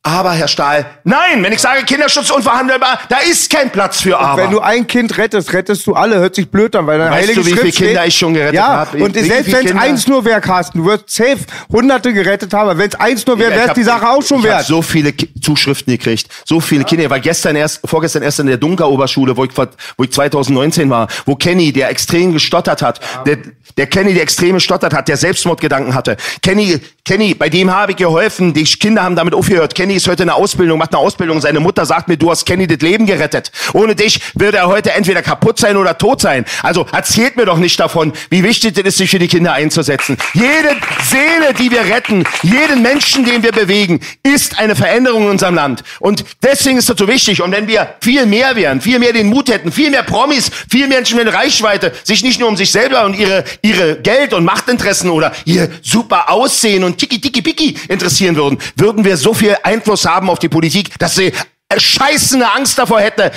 aber Herr Stahl, nein, wenn ich sage Kinderschutz unverhandelbar, da ist kein Platz für aber. Wenn du ein Kind rettest, rettest du alle. Hört sich blöd an, weil deine Weißt heilige du, wie Schrift viele Kinder ich schon gerettet ja, habe? Und selbst wenn es Kinder? eins nur wäre, Carsten, du wirst safe hunderte gerettet haben. Wenn es eins nur wäre, Ich wäre die Sache auch schon ich wert. so viele Ki Zuschriften gekriegt, so viele Kinder. Ich war gestern erst, vorgestern erst in der Dunker-Oberschule, wo ich, wo ich 2019 war, wo Kenny, der extrem gestottert hat, der, der Kenny, der extrem gestottert hat, der Selbstmordgedanken hatte. Kenny, Kenny, bei dem habe ich geholfen, die Kinder haben damit aufgehört. Kenny ist heute in der Ausbildung, macht eine Ausbildung. Seine Mutter sagt mir, du hast Kenny das Leben gerettet. Ohne dich würde er heute entweder kaputt sein oder tot sein. Also erzählt mir doch nicht davon, wie wichtig es ist, sich für die Kinder einzusetzen. Jede Seele, die wir retten, jeden Menschen, den wir bewegen, ist eine Veränderung in unserem Land. Und deswegen ist das so wichtig. Und wenn wir viel mehr wären, viel mehr den Mut hätten, viel mehr Promis, viel Menschen mit Reichweite, sich nicht nur um sich selber und ihre, ihre Geld- und Machtinteressen oder ihr super Aussehen und tiki tiki piki interessieren würden, würden wir so viel Einfluss haben auf die Politik, dass sie scheißende Angst davor hätte,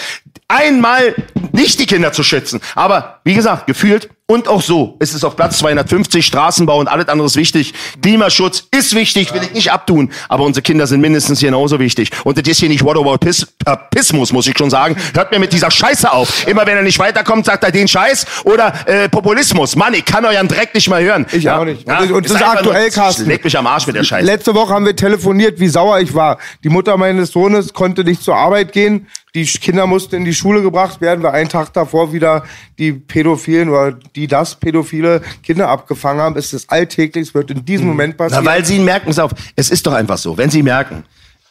einmal nicht die Kinder zu schützen. Aber wie gesagt, gefühlt und auch so ist es auf Platz 250 Straßenbau und alles andere ist wichtig. Klimaschutz ist wichtig, will ich nicht abtun, aber unsere Kinder sind mindestens genauso wichtig. Und das ist hier nicht Whataboutismus, muss ich schon sagen. Hört mir mit dieser Scheiße auf. Immer wenn er nicht weiterkommt, sagt er den Scheiß oder äh, Populismus. Mann, ich kann euren Dreck nicht mal hören. Ich auch nicht. Und das- und das ist aktuell, Carsten. Leg mich am Arsch mit der Scheiße. Letzte Woche haben wir telefoniert, wie sauer ich war. Die Mutter meines Sohnes konnte nicht zur Arbeit gehen. Die Kinder mussten in die Schule gebracht werden, weil einen Tag davor wieder die Pädophilen oder die das pädophile Kinder abgefangen haben. Es ist alltäglich, es wird in diesem Moment passieren. Na, weil sie merken es auf. Es ist doch einfach so. Wenn sie merken,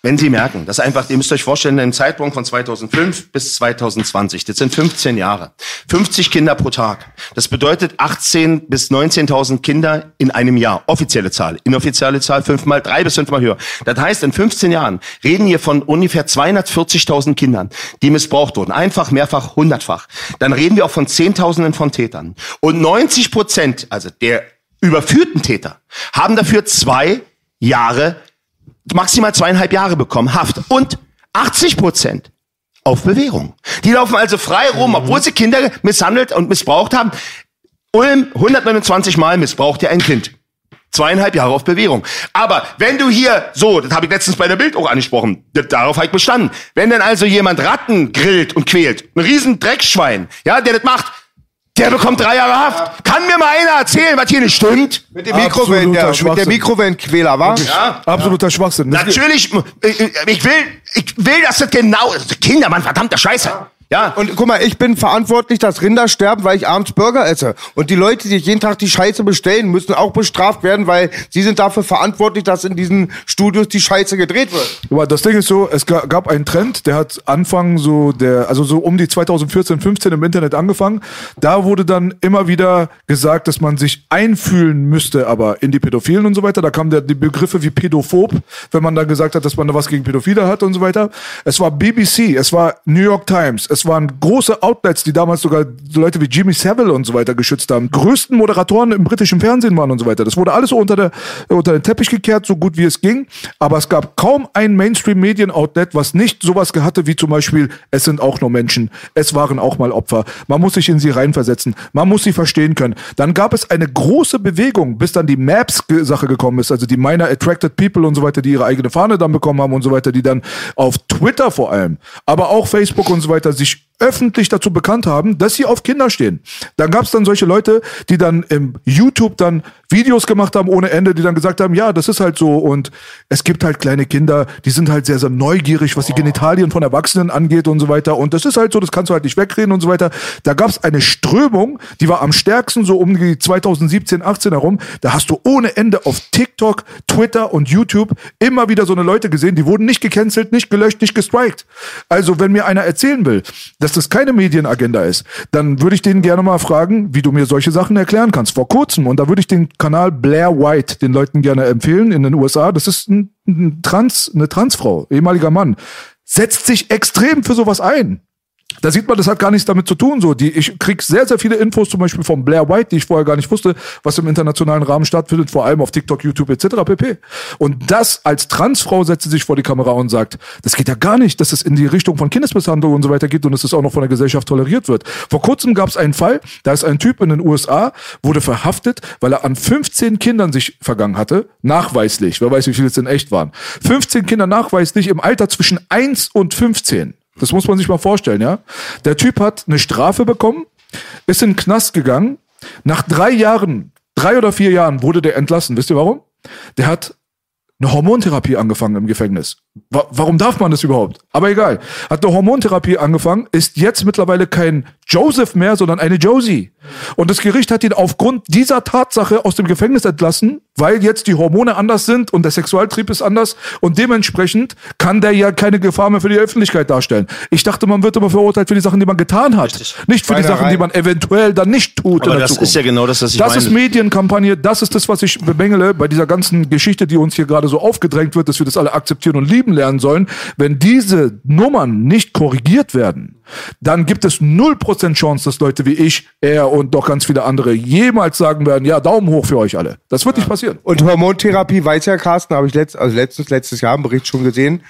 wenn sie merken, das einfach, ihr müsst euch vorstellen, einen Zeitpunkt von 2005 bis 2020, das sind 15 Jahre. 50 Kinder pro Tag. Das bedeutet 18 bis 19.000 Kinder in einem Jahr. Offizielle Zahl. Inoffizielle Zahl fünfmal, drei bis fünfmal höher. Das heißt, in 15 Jahren reden wir von ungefähr 240.000 Kindern, die missbraucht wurden. Einfach, mehrfach, hundertfach. Dann reden wir auch von Zehntausenden von Tätern. Und 90 Prozent, also der überführten Täter, haben dafür zwei Jahre, maximal zweieinhalb Jahre bekommen, Haft. Und 80 Prozent auf Bewährung. Die laufen also frei rum, obwohl sie Kinder misshandelt und missbraucht haben. Ulm 129 Mal missbraucht ihr ein Kind. Zweieinhalb Jahre auf Bewährung. Aber wenn du hier, so, das habe ich letztens bei der Bild auch angesprochen, darauf habe ich bestanden. Wenn denn also jemand Ratten grillt und quält, ein riesen Dreckschwein, ja, der das macht, der bekommt drei Jahre Haft. Kann mir mal einer erzählen, was hier nicht stimmt? mit dem Mikrowellen, Absoluter der, mit der Schwachsinn. Mikrowellenquäler, war? Ja. Absoluter Schwachsinn. Das- Natürlich, ich, ich will, ich will, dass das genau, Kinder, Mann, verdammter Scheiße. Ja. Und guck mal, ich bin verantwortlich, dass Rinder sterben, weil ich abends Burger esse. Und die Leute, die jeden Tag die Scheiße bestellen, müssen auch bestraft werden, weil sie sind dafür verantwortlich, dass in diesen Studios die Scheiße gedreht wird. Aber das Ding ist so, es ga- gab einen Trend, der hat Anfang so der, also so um die 2014, 15 im Internet angefangen. Da wurde dann immer wieder gesagt, dass man sich einfühlen müsste, aber in die Pädophilen und so weiter. Da kamen die Begriffe wie Pädophob, wenn man dann gesagt hat, dass man da was gegen Pädophile hat und so weiter. Es war BBC, es war New York Times, es waren große Outlets, die damals sogar Leute wie Jimmy Savile und so weiter geschützt haben. Größten Moderatoren im britischen Fernsehen waren und so weiter. Das wurde alles unter, der, unter den Teppich gekehrt, so gut wie es ging. Aber es gab kaum ein Mainstream-Medien-Outlet, was nicht sowas hatte wie zum Beispiel, es sind auch nur Menschen, es waren auch mal Opfer. Man muss sich in sie reinversetzen, man muss sie verstehen können. Dann gab es eine große Bewegung, bis dann die Maps-Sache gekommen ist, also die Minor Attracted People und so weiter, die ihre eigene Fahne dann bekommen haben und so weiter, die dann auf Twitter vor allem, aber auch Facebook und so weiter sich British öffentlich dazu bekannt haben, dass sie auf Kinder stehen. Dann gab es dann solche Leute, die dann im YouTube dann Videos gemacht haben ohne Ende, die dann gesagt haben, ja, das ist halt so und es gibt halt kleine Kinder, die sind halt sehr, sehr neugierig, was die Genitalien von Erwachsenen angeht und so weiter und das ist halt so, das kannst du halt nicht wegreden und so weiter. Da gab es eine Strömung, die war am stärksten so um die 2017, 18 herum, da hast du ohne Ende auf TikTok, Twitter und YouTube immer wieder so eine Leute gesehen, die wurden nicht gecancelt, nicht gelöscht, nicht gestrikt. Also wenn mir einer erzählen will, dass das keine Medienagenda ist, dann würde ich den gerne mal fragen, wie du mir solche Sachen erklären kannst. Vor kurzem, und da würde ich den Kanal Blair White den Leuten gerne empfehlen in den USA, das ist ein, ein Trans, eine Transfrau, ehemaliger Mann, setzt sich extrem für sowas ein. Da sieht man, das hat gar nichts damit zu tun. So, die, ich krieg sehr, sehr viele Infos, zum Beispiel von Blair White, die ich vorher gar nicht wusste, was im internationalen Rahmen stattfindet, vor allem auf TikTok, YouTube etc. pp. Und das als Transfrau setzt sie sich vor die Kamera und sagt, das geht ja gar nicht, dass es in die Richtung von Kindesmisshandlung und so weiter geht und dass es auch noch von der Gesellschaft toleriert wird. Vor kurzem gab es einen Fall, da ist ein Typ in den USA, wurde verhaftet, weil er an 15 Kindern sich vergangen hatte, nachweislich, wer weiß, wie viele es in echt waren. 15 Kinder nachweislich im Alter zwischen 1 und 15. Das muss man sich mal vorstellen, ja. Der Typ hat eine Strafe bekommen, ist in den Knast gegangen. Nach drei Jahren, drei oder vier Jahren wurde der entlassen. Wisst ihr warum? Der hat eine Hormontherapie angefangen im Gefängnis. Wa warum darf man das überhaupt? Aber egal. Hat eine Hormontherapie angefangen, ist jetzt mittlerweile kein Joseph mehr, sondern eine Josie. Und das Gericht hat ihn aufgrund dieser Tatsache aus dem Gefängnis entlassen, weil jetzt die Hormone anders sind und der Sexualtrieb ist anders und dementsprechend kann der ja keine Gefahr mehr für die Öffentlichkeit darstellen. Ich dachte, man wird immer verurteilt für die Sachen, die man getan hat. Nicht für die Schweinerei. Sachen, die man eventuell dann nicht tut. Aber das Zukunft. ist ja genau das, was ich Das meine. ist Medienkampagne, das ist das, was ich bemängele bei dieser ganzen Geschichte, die uns hier gerade so aufgedrängt wird, dass wir das alle akzeptieren und lieben lernen sollen. Wenn diese Nummern nicht korrigiert werden, dann gibt es 0% Chance, dass Leute wie ich, er und doch ganz viele andere jemals sagen werden, ja, Daumen hoch für euch alle. Das wird nicht passieren. Und Hormontherapie weiß ja Carsten, habe ich letzt, also letztes, letztes Jahr im Bericht schon gesehen,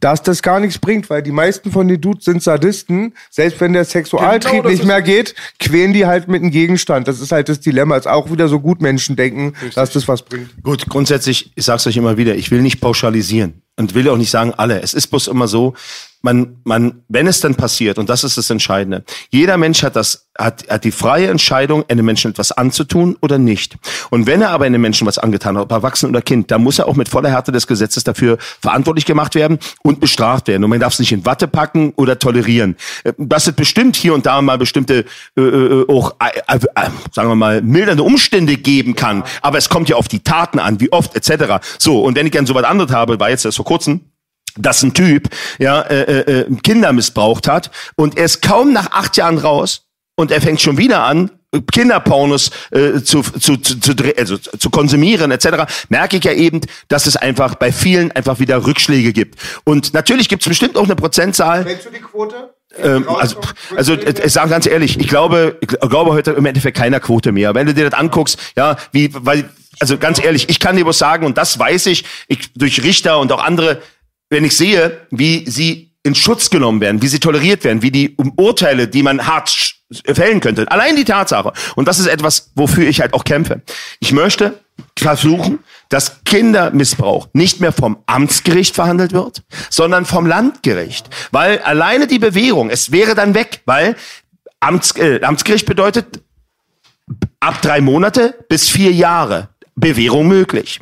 dass das gar nichts bringt, weil die meisten von den Dudes sind Sadisten. Selbst wenn der Sexualtrieb Genau, nicht mehr geht, quälen die halt mit einem Gegenstand. Das ist halt das Dilemma. Ist auch wieder so gut Menschen denken, dass das was bringt. Gut, grundsätzlich, ich sag's euch immer wieder, ich will nicht pauschalisieren und will auch nicht sagen alle. Es ist bloß immer so, man, man, wenn es dann passiert, und das ist das Entscheidende, jeder Mensch hat das, hat, hat die freie Entscheidung, einem Menschen etwas anzutun oder nicht. Und wenn er aber einem Menschen was angetan hat, ob Erwachsen oder Kind, dann muss er auch mit voller Härte des Gesetzes dafür verantwortlich gemacht werden und bestraft werden. Und man darf es nicht in Watte packen oder tolerieren. Äh, Dass es bestimmt hier und da mal bestimmte, äh, äh, auch, äh, äh, äh, sagen wir mal, mildernde Umstände geben kann. Aber es kommt ja auf die Taten an, wie oft, etc. So, und wenn ich dann so was anderes habe, war jetzt erst vor kurzem, dass ein Typ ja äh, äh, Kinder missbraucht hat und er ist kaum nach acht Jahren raus und er fängt schon wieder an Kinderpornos äh, zu, zu, zu, zu, also zu konsumieren etc., merke ich ja eben, dass es einfach bei vielen einfach wieder Rückschläge gibt. Und natürlich gibt es bestimmt auch eine Prozentzahl, Kennst du die Quote? ähm, also, also ich sage ganz ehrlich, ich glaube, ich glaube heute im Endeffekt keiner Quote mehr. Wenn du dir das anguckst, ja, wie, weil, also ganz ehrlich, ich kann dir was sagen und das weiß ich, ich durch Richter und auch andere, wenn ich sehe, wie sie in Schutz genommen werden, wie sie toleriert werden, wie die Urteile, die man hart fällen könnte. Allein die Tatsache. Und das ist etwas, wofür ich halt auch kämpfe. Ich möchte versuchen, dass Kindermissbrauch nicht mehr vom Amtsgericht verhandelt wird, sondern vom Landgericht. Weil alleine die Bewährung, es wäre dann weg, weil Amts, äh, Amtsgericht bedeutet ab drei Monate bis vier Jahre Bewährung möglich.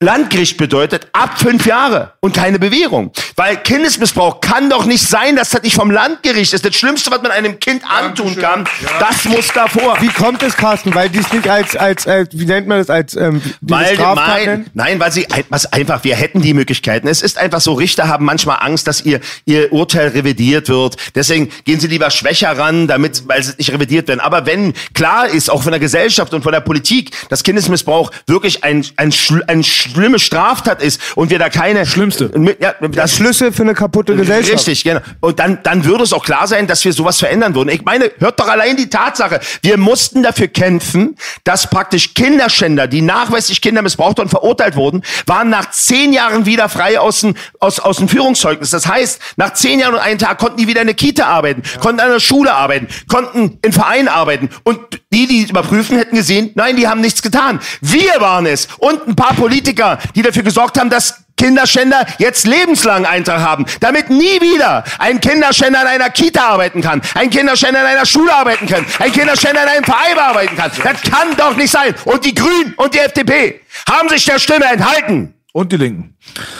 Landgericht bedeutet ab fünf Jahre und keine Bewährung. Weil Kindesmissbrauch kann doch nicht sein, dass das nicht vom Landgericht ist. Das Schlimmste, was man einem Kind antun kann, das muss davor. Wie kommt es, Carsten? Weil die es nicht als, als, als, wie nennt man das, als ähm, Weil, nein, nein, weil sie was einfach, wir hätten die Möglichkeiten. Es ist einfach so, Richter haben manchmal Angst, dass ihr, ihr Urteil revidiert wird. Deswegen gehen sie lieber schwächer ran, damit, weil sie nicht revidiert werden. Aber wenn klar ist, auch von der Gesellschaft und von der Politik, dass Kindesmissbrauch wirklich ein, ein, schl- ein schlimme Straftat ist und wir da keine... Schlimmste. Ja, das Schlüssel für eine kaputte Gesellschaft. Richtig, genau. Und dann, dann würde es auch klar sein, dass wir sowas verändern würden. Ich meine, hört doch allein die Tatsache. Wir mussten dafür kämpfen, dass praktisch Kinderschänder, die nachweislich Kinder missbraucht und verurteilt wurden, waren nach zehn Jahren wieder frei aus dem, aus, aus dem Führungszeugnis. Das heißt, nach zehn Jahren und einem Tag konnten die wieder in der Kita arbeiten, konnten an der Schule arbeiten, konnten in Vereinen arbeiten. Und die, die es überprüfen, hätten gesehen, nein, die haben nichts getan. Wir waren es und ein paar Politiker, die dafür gesorgt haben, dass Kinderschänder jetzt lebenslang Eintrag haben, damit nie wieder ein Kinderschänder in einer Kita arbeiten kann, ein Kinderschänder in einer Schule arbeiten kann, ein Kinderschänder in einem Verein arbeiten kann. Das kann doch nicht sein. Und die Grünen und die FDP haben sich der Stimme enthalten. Und die Linken.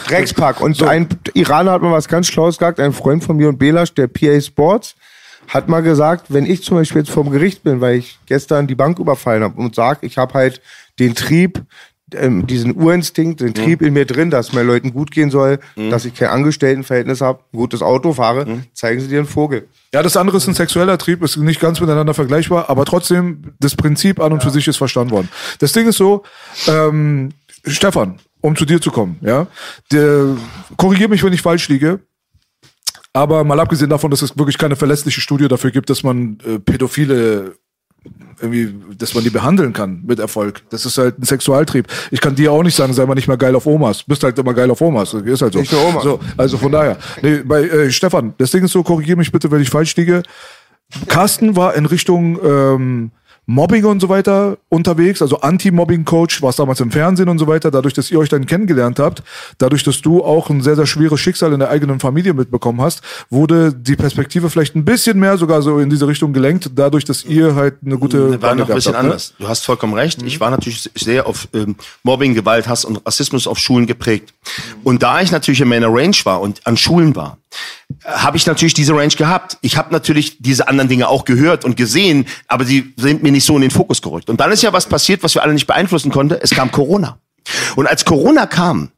Dreckspack. Und ein Iraner hat mal was ganz Schlaues gesagt, ein Freund von mir und Belasch, der PA Sports, hat mal gesagt, wenn ich zum Beispiel jetzt vorm Gericht bin, weil ich gestern die Bank überfallen habe und sag, ich habe halt den Trieb, ähm, diesen Urinstinkt, den Trieb in mir drin, dass mir Leuten gut gehen soll, dass ich kein Angestelltenverhältnis habe, ein gutes Auto fahre, zeigen sie dir einen Vogel. Ja, das andere ist ein sexueller Trieb, ist nicht ganz miteinander vergleichbar, aber trotzdem, das Prinzip an und für sich ist verstanden worden. Das Ding ist so, ähm, Stefan, um zu dir zu kommen, ja, der, korrigier mich, wenn ich falsch liege, aber mal abgesehen davon, dass es wirklich keine verlässliche Studie dafür gibt, dass man äh, Pädophile irgendwie, dass man die behandeln kann mit Erfolg. Das ist halt ein Sexualtrieb. Ich kann dir auch nicht sagen, sei mal nicht mehr geil auf Omas. Bist halt immer geil auf Omas. Ist halt so. Nicht nur Omas. So, also von daher. Nee, bei äh, Stefan, das Ding ist so, korrigier mich bitte, wenn ich falsch liege. Carsten war in Richtung ähm, Mobbing und so weiter unterwegs, also Anti-Mobbing-Coach, war damals im Fernsehen und so weiter, dadurch, dass ihr euch dann kennengelernt habt, dadurch, dass du auch ein sehr, sehr schweres Schicksal in der eigenen Familie mitbekommen hast, wurde die Perspektive vielleicht ein bisschen mehr sogar so in diese Richtung gelenkt, dadurch, dass ihr halt eine gute war Bande noch ein bisschen habt, ne? anders. Du hast vollkommen recht. Ich war natürlich sehr auf ähm, Mobbing, Gewalt, Hass und Rassismus auf Schulen geprägt. Und da ich natürlich in meiner Range war und an Schulen war, habe ich natürlich diese Range gehabt. Ich habe natürlich diese anderen Dinge auch gehört und gesehen, aber sie sind mir nicht so in den Fokus gerückt. Und dann ist ja was passiert, was wir alle nicht beeinflussen konnten. Es kam Corona. Und als Corona kam,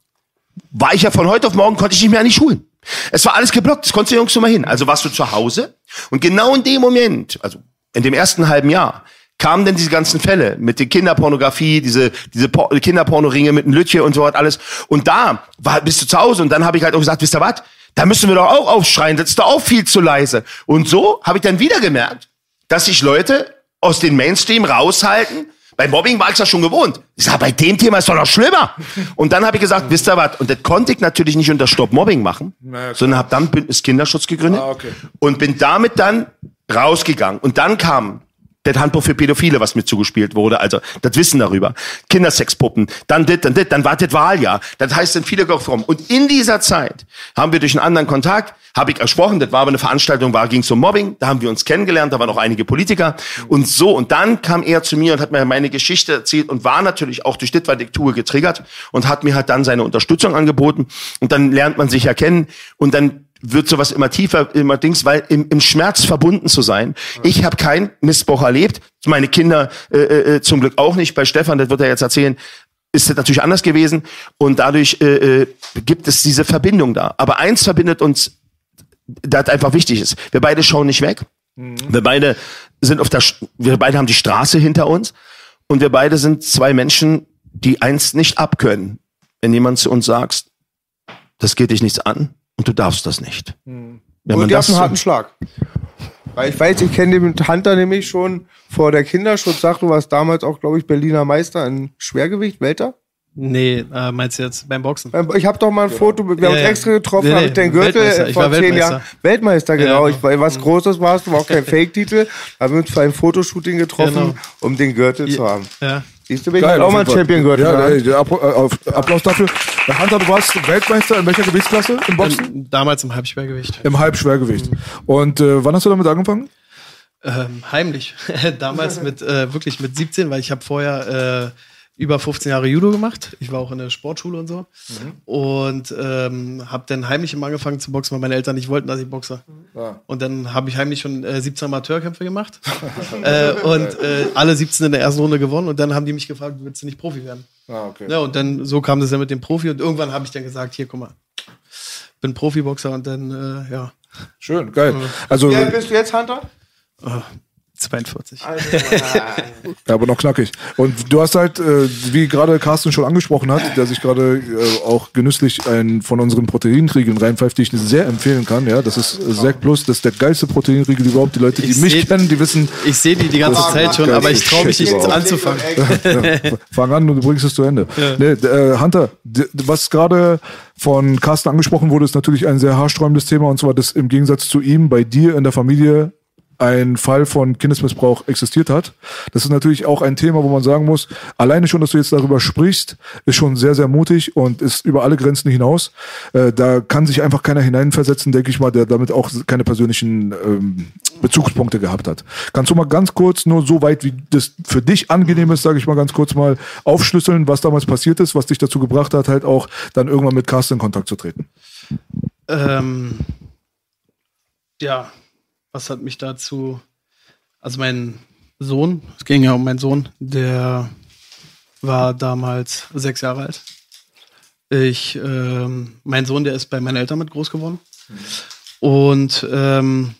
war ich ja von heute auf morgen, konnte ich nicht mehr an die Schulen. Es war alles geblockt, das konntest du so mal hin. Also warst du zu Hause und genau in dem Moment, also in dem ersten halben Jahr, kamen denn diese ganzen Fälle mit der Kinderpornografie, diese, diese Por Kinderpornoringe mit dem Lütje und so was alles. Und da war, bist du zu Hause und dann habe ich halt auch gesagt, wisst ihr was? Da müssen wir doch auch aufschreien, das ist doch auch viel zu leise. Und so habe ich dann wieder gemerkt, dass sich Leute aus dem Mainstream raushalten. Bei Mobbing war ich ja schon gewohnt. Ich sag, bei dem Thema ist doch noch schlimmer. Und dann habe ich gesagt, wisst ihr was? Und das konnte ich natürlich nicht unter Stopp Mobbing machen, klar. sondern habe dann Bündnis Kinderschutz gegründet Ah, okay. und bin damit dann rausgegangen. Und dann kam das Handbuch für Pädophile, was mir zugespielt wurde, also das Wissen darüber. Kindersexpuppen, dann dit, dann dit, dann war das Wahljahr. Das heißt, sind viele gekommen. Und in dieser Zeit haben wir durch einen anderen Kontakt, habe ich ersprochen, das war aber eine Veranstaltung, war ging um Mobbing, da haben wir uns kennengelernt, da waren auch einige Politiker und so. Und dann kam er zu mir und hat mir meine Geschichte erzählt und war natürlich auch durch das, was ich tue, getriggert und hat mir halt dann seine Unterstützung angeboten. Und dann lernt man sich ja kennen und dann wird sowas immer tiefer, immer Dings, weil im, im Schmerz verbunden zu sein. Ich habe keinen Missbrauch erlebt, meine Kinder äh, äh, zum Glück auch nicht. Bei Stefan, das wird er jetzt erzählen, ist das natürlich anders gewesen und dadurch äh, äh, gibt es diese Verbindung da. Aber eins verbindet uns, das einfach wichtig ist. Wir beide schauen nicht weg. Wir beide sind auf der, wir beide haben die Straße hinter uns und wir beide sind zwei Menschen, die eins nicht abkönnen. Wenn jemand zu uns sagt, das geht dich nichts an und du darfst das nicht. Wenn Und die das haben einen harten Schlag. Weil ich weiß, ich kenne den Hunter nämlich schon vor der Kinderschutz. Sag, du warst damals auch, glaube ich, Berliner Meister in Schwergewicht, Welter? Nee, äh, meinst du jetzt beim Boxen? Ich habe doch mal ein Foto, wir haben uns ja. extra getroffen, Nee, habe ich den Gürtel Weltmeister. Ich vor war zehn. Jahren. Weltmeister, genau. Ja. Ich war was Großes warst, war auch kein Fake-Titel. Haben wir uns für ein Fotoshooting getroffen, Genau. um den Gürtel zu haben. Ja. Siehst du, bin ich Geil, auch auf mal Fall. Champion-Gürtel. Ja, ey, der äh, auf- Applaus dafür. Hunter, du warst Weltmeister in welcher Gewichtsklasse im Boxen? Ähm, damals im Halbschwergewicht. Im Halbschwergewicht. Und äh, wann hast du damit angefangen? Ähm, heimlich. damals mit äh, wirklich mit 17, weil ich habe vorher äh, über 15 Jahre Judo gemacht. Ich war auch in der Sportschule und so. Und ähm, habe dann heimlich immer angefangen zu boxen, weil meine Eltern nicht wollten, dass ich boxe. Ja. Und dann habe ich heimlich schon äh, 17 Amateurkämpfe gemacht. äh, und äh, alle 17 in der ersten Runde gewonnen. Und dann haben die mich gefragt, willst du nicht Profi werden? Ah, okay. Ja, und dann so kam das ja mit dem Profi. Und irgendwann habe ich dann gesagt, hier, guck mal, bin Profiboxer und dann, äh, ja, Schön, geil. Also, Wie alt bist du jetzt, Hunter? 42. Ja, aber noch knackig. Und du hast halt, äh, wie gerade Carsten schon angesprochen hat, der sich gerade äh, auch genüsslich einen von unseren Proteinriegeln reinpfeift, die ich sehr empfehlen kann. Ja, das ist äh, Zack Plus, das ist der geilste Proteinriegel überhaupt. Die Leute, die Ich mich seh- kennen, die wissen, Ich sehe die die ganze Zeit schon, aber ich traue mich nicht überhaupt. anzufangen. ja, fang an und du bringst es zu Ende. Nee, d- äh, Hunter, was gerade von Carsten angesprochen wurde, ist natürlich ein sehr haarsträubendes Thema und zwar, dass im Gegensatz zu ihm bei dir in der Familie ein Fall von Kindesmissbrauch existiert hat. Das ist natürlich auch ein Thema, wo man sagen muss, alleine schon, dass du jetzt darüber sprichst, ist schon sehr, sehr mutig und ist über alle Grenzen hinaus. Äh, da kann sich einfach keiner hineinversetzen, denke ich mal, der damit auch keine persönlichen ähm, Bezugspunkte gehabt hat. Kannst du mal ganz kurz, nur so weit, wie das für dich angenehm ist, sage ich mal ganz kurz mal, aufschlüsseln, was damals passiert ist, was dich dazu gebracht hat, halt auch dann irgendwann mit Carsten in Kontakt zu treten? Ähm, ja, was hat mich dazu. Also mein Sohn, es ging ja um meinen Sohn, der war damals sechs Jahre alt. Ich, ähm, mein Sohn, der ist bei meinen Eltern mit groß geworden. Und ähm,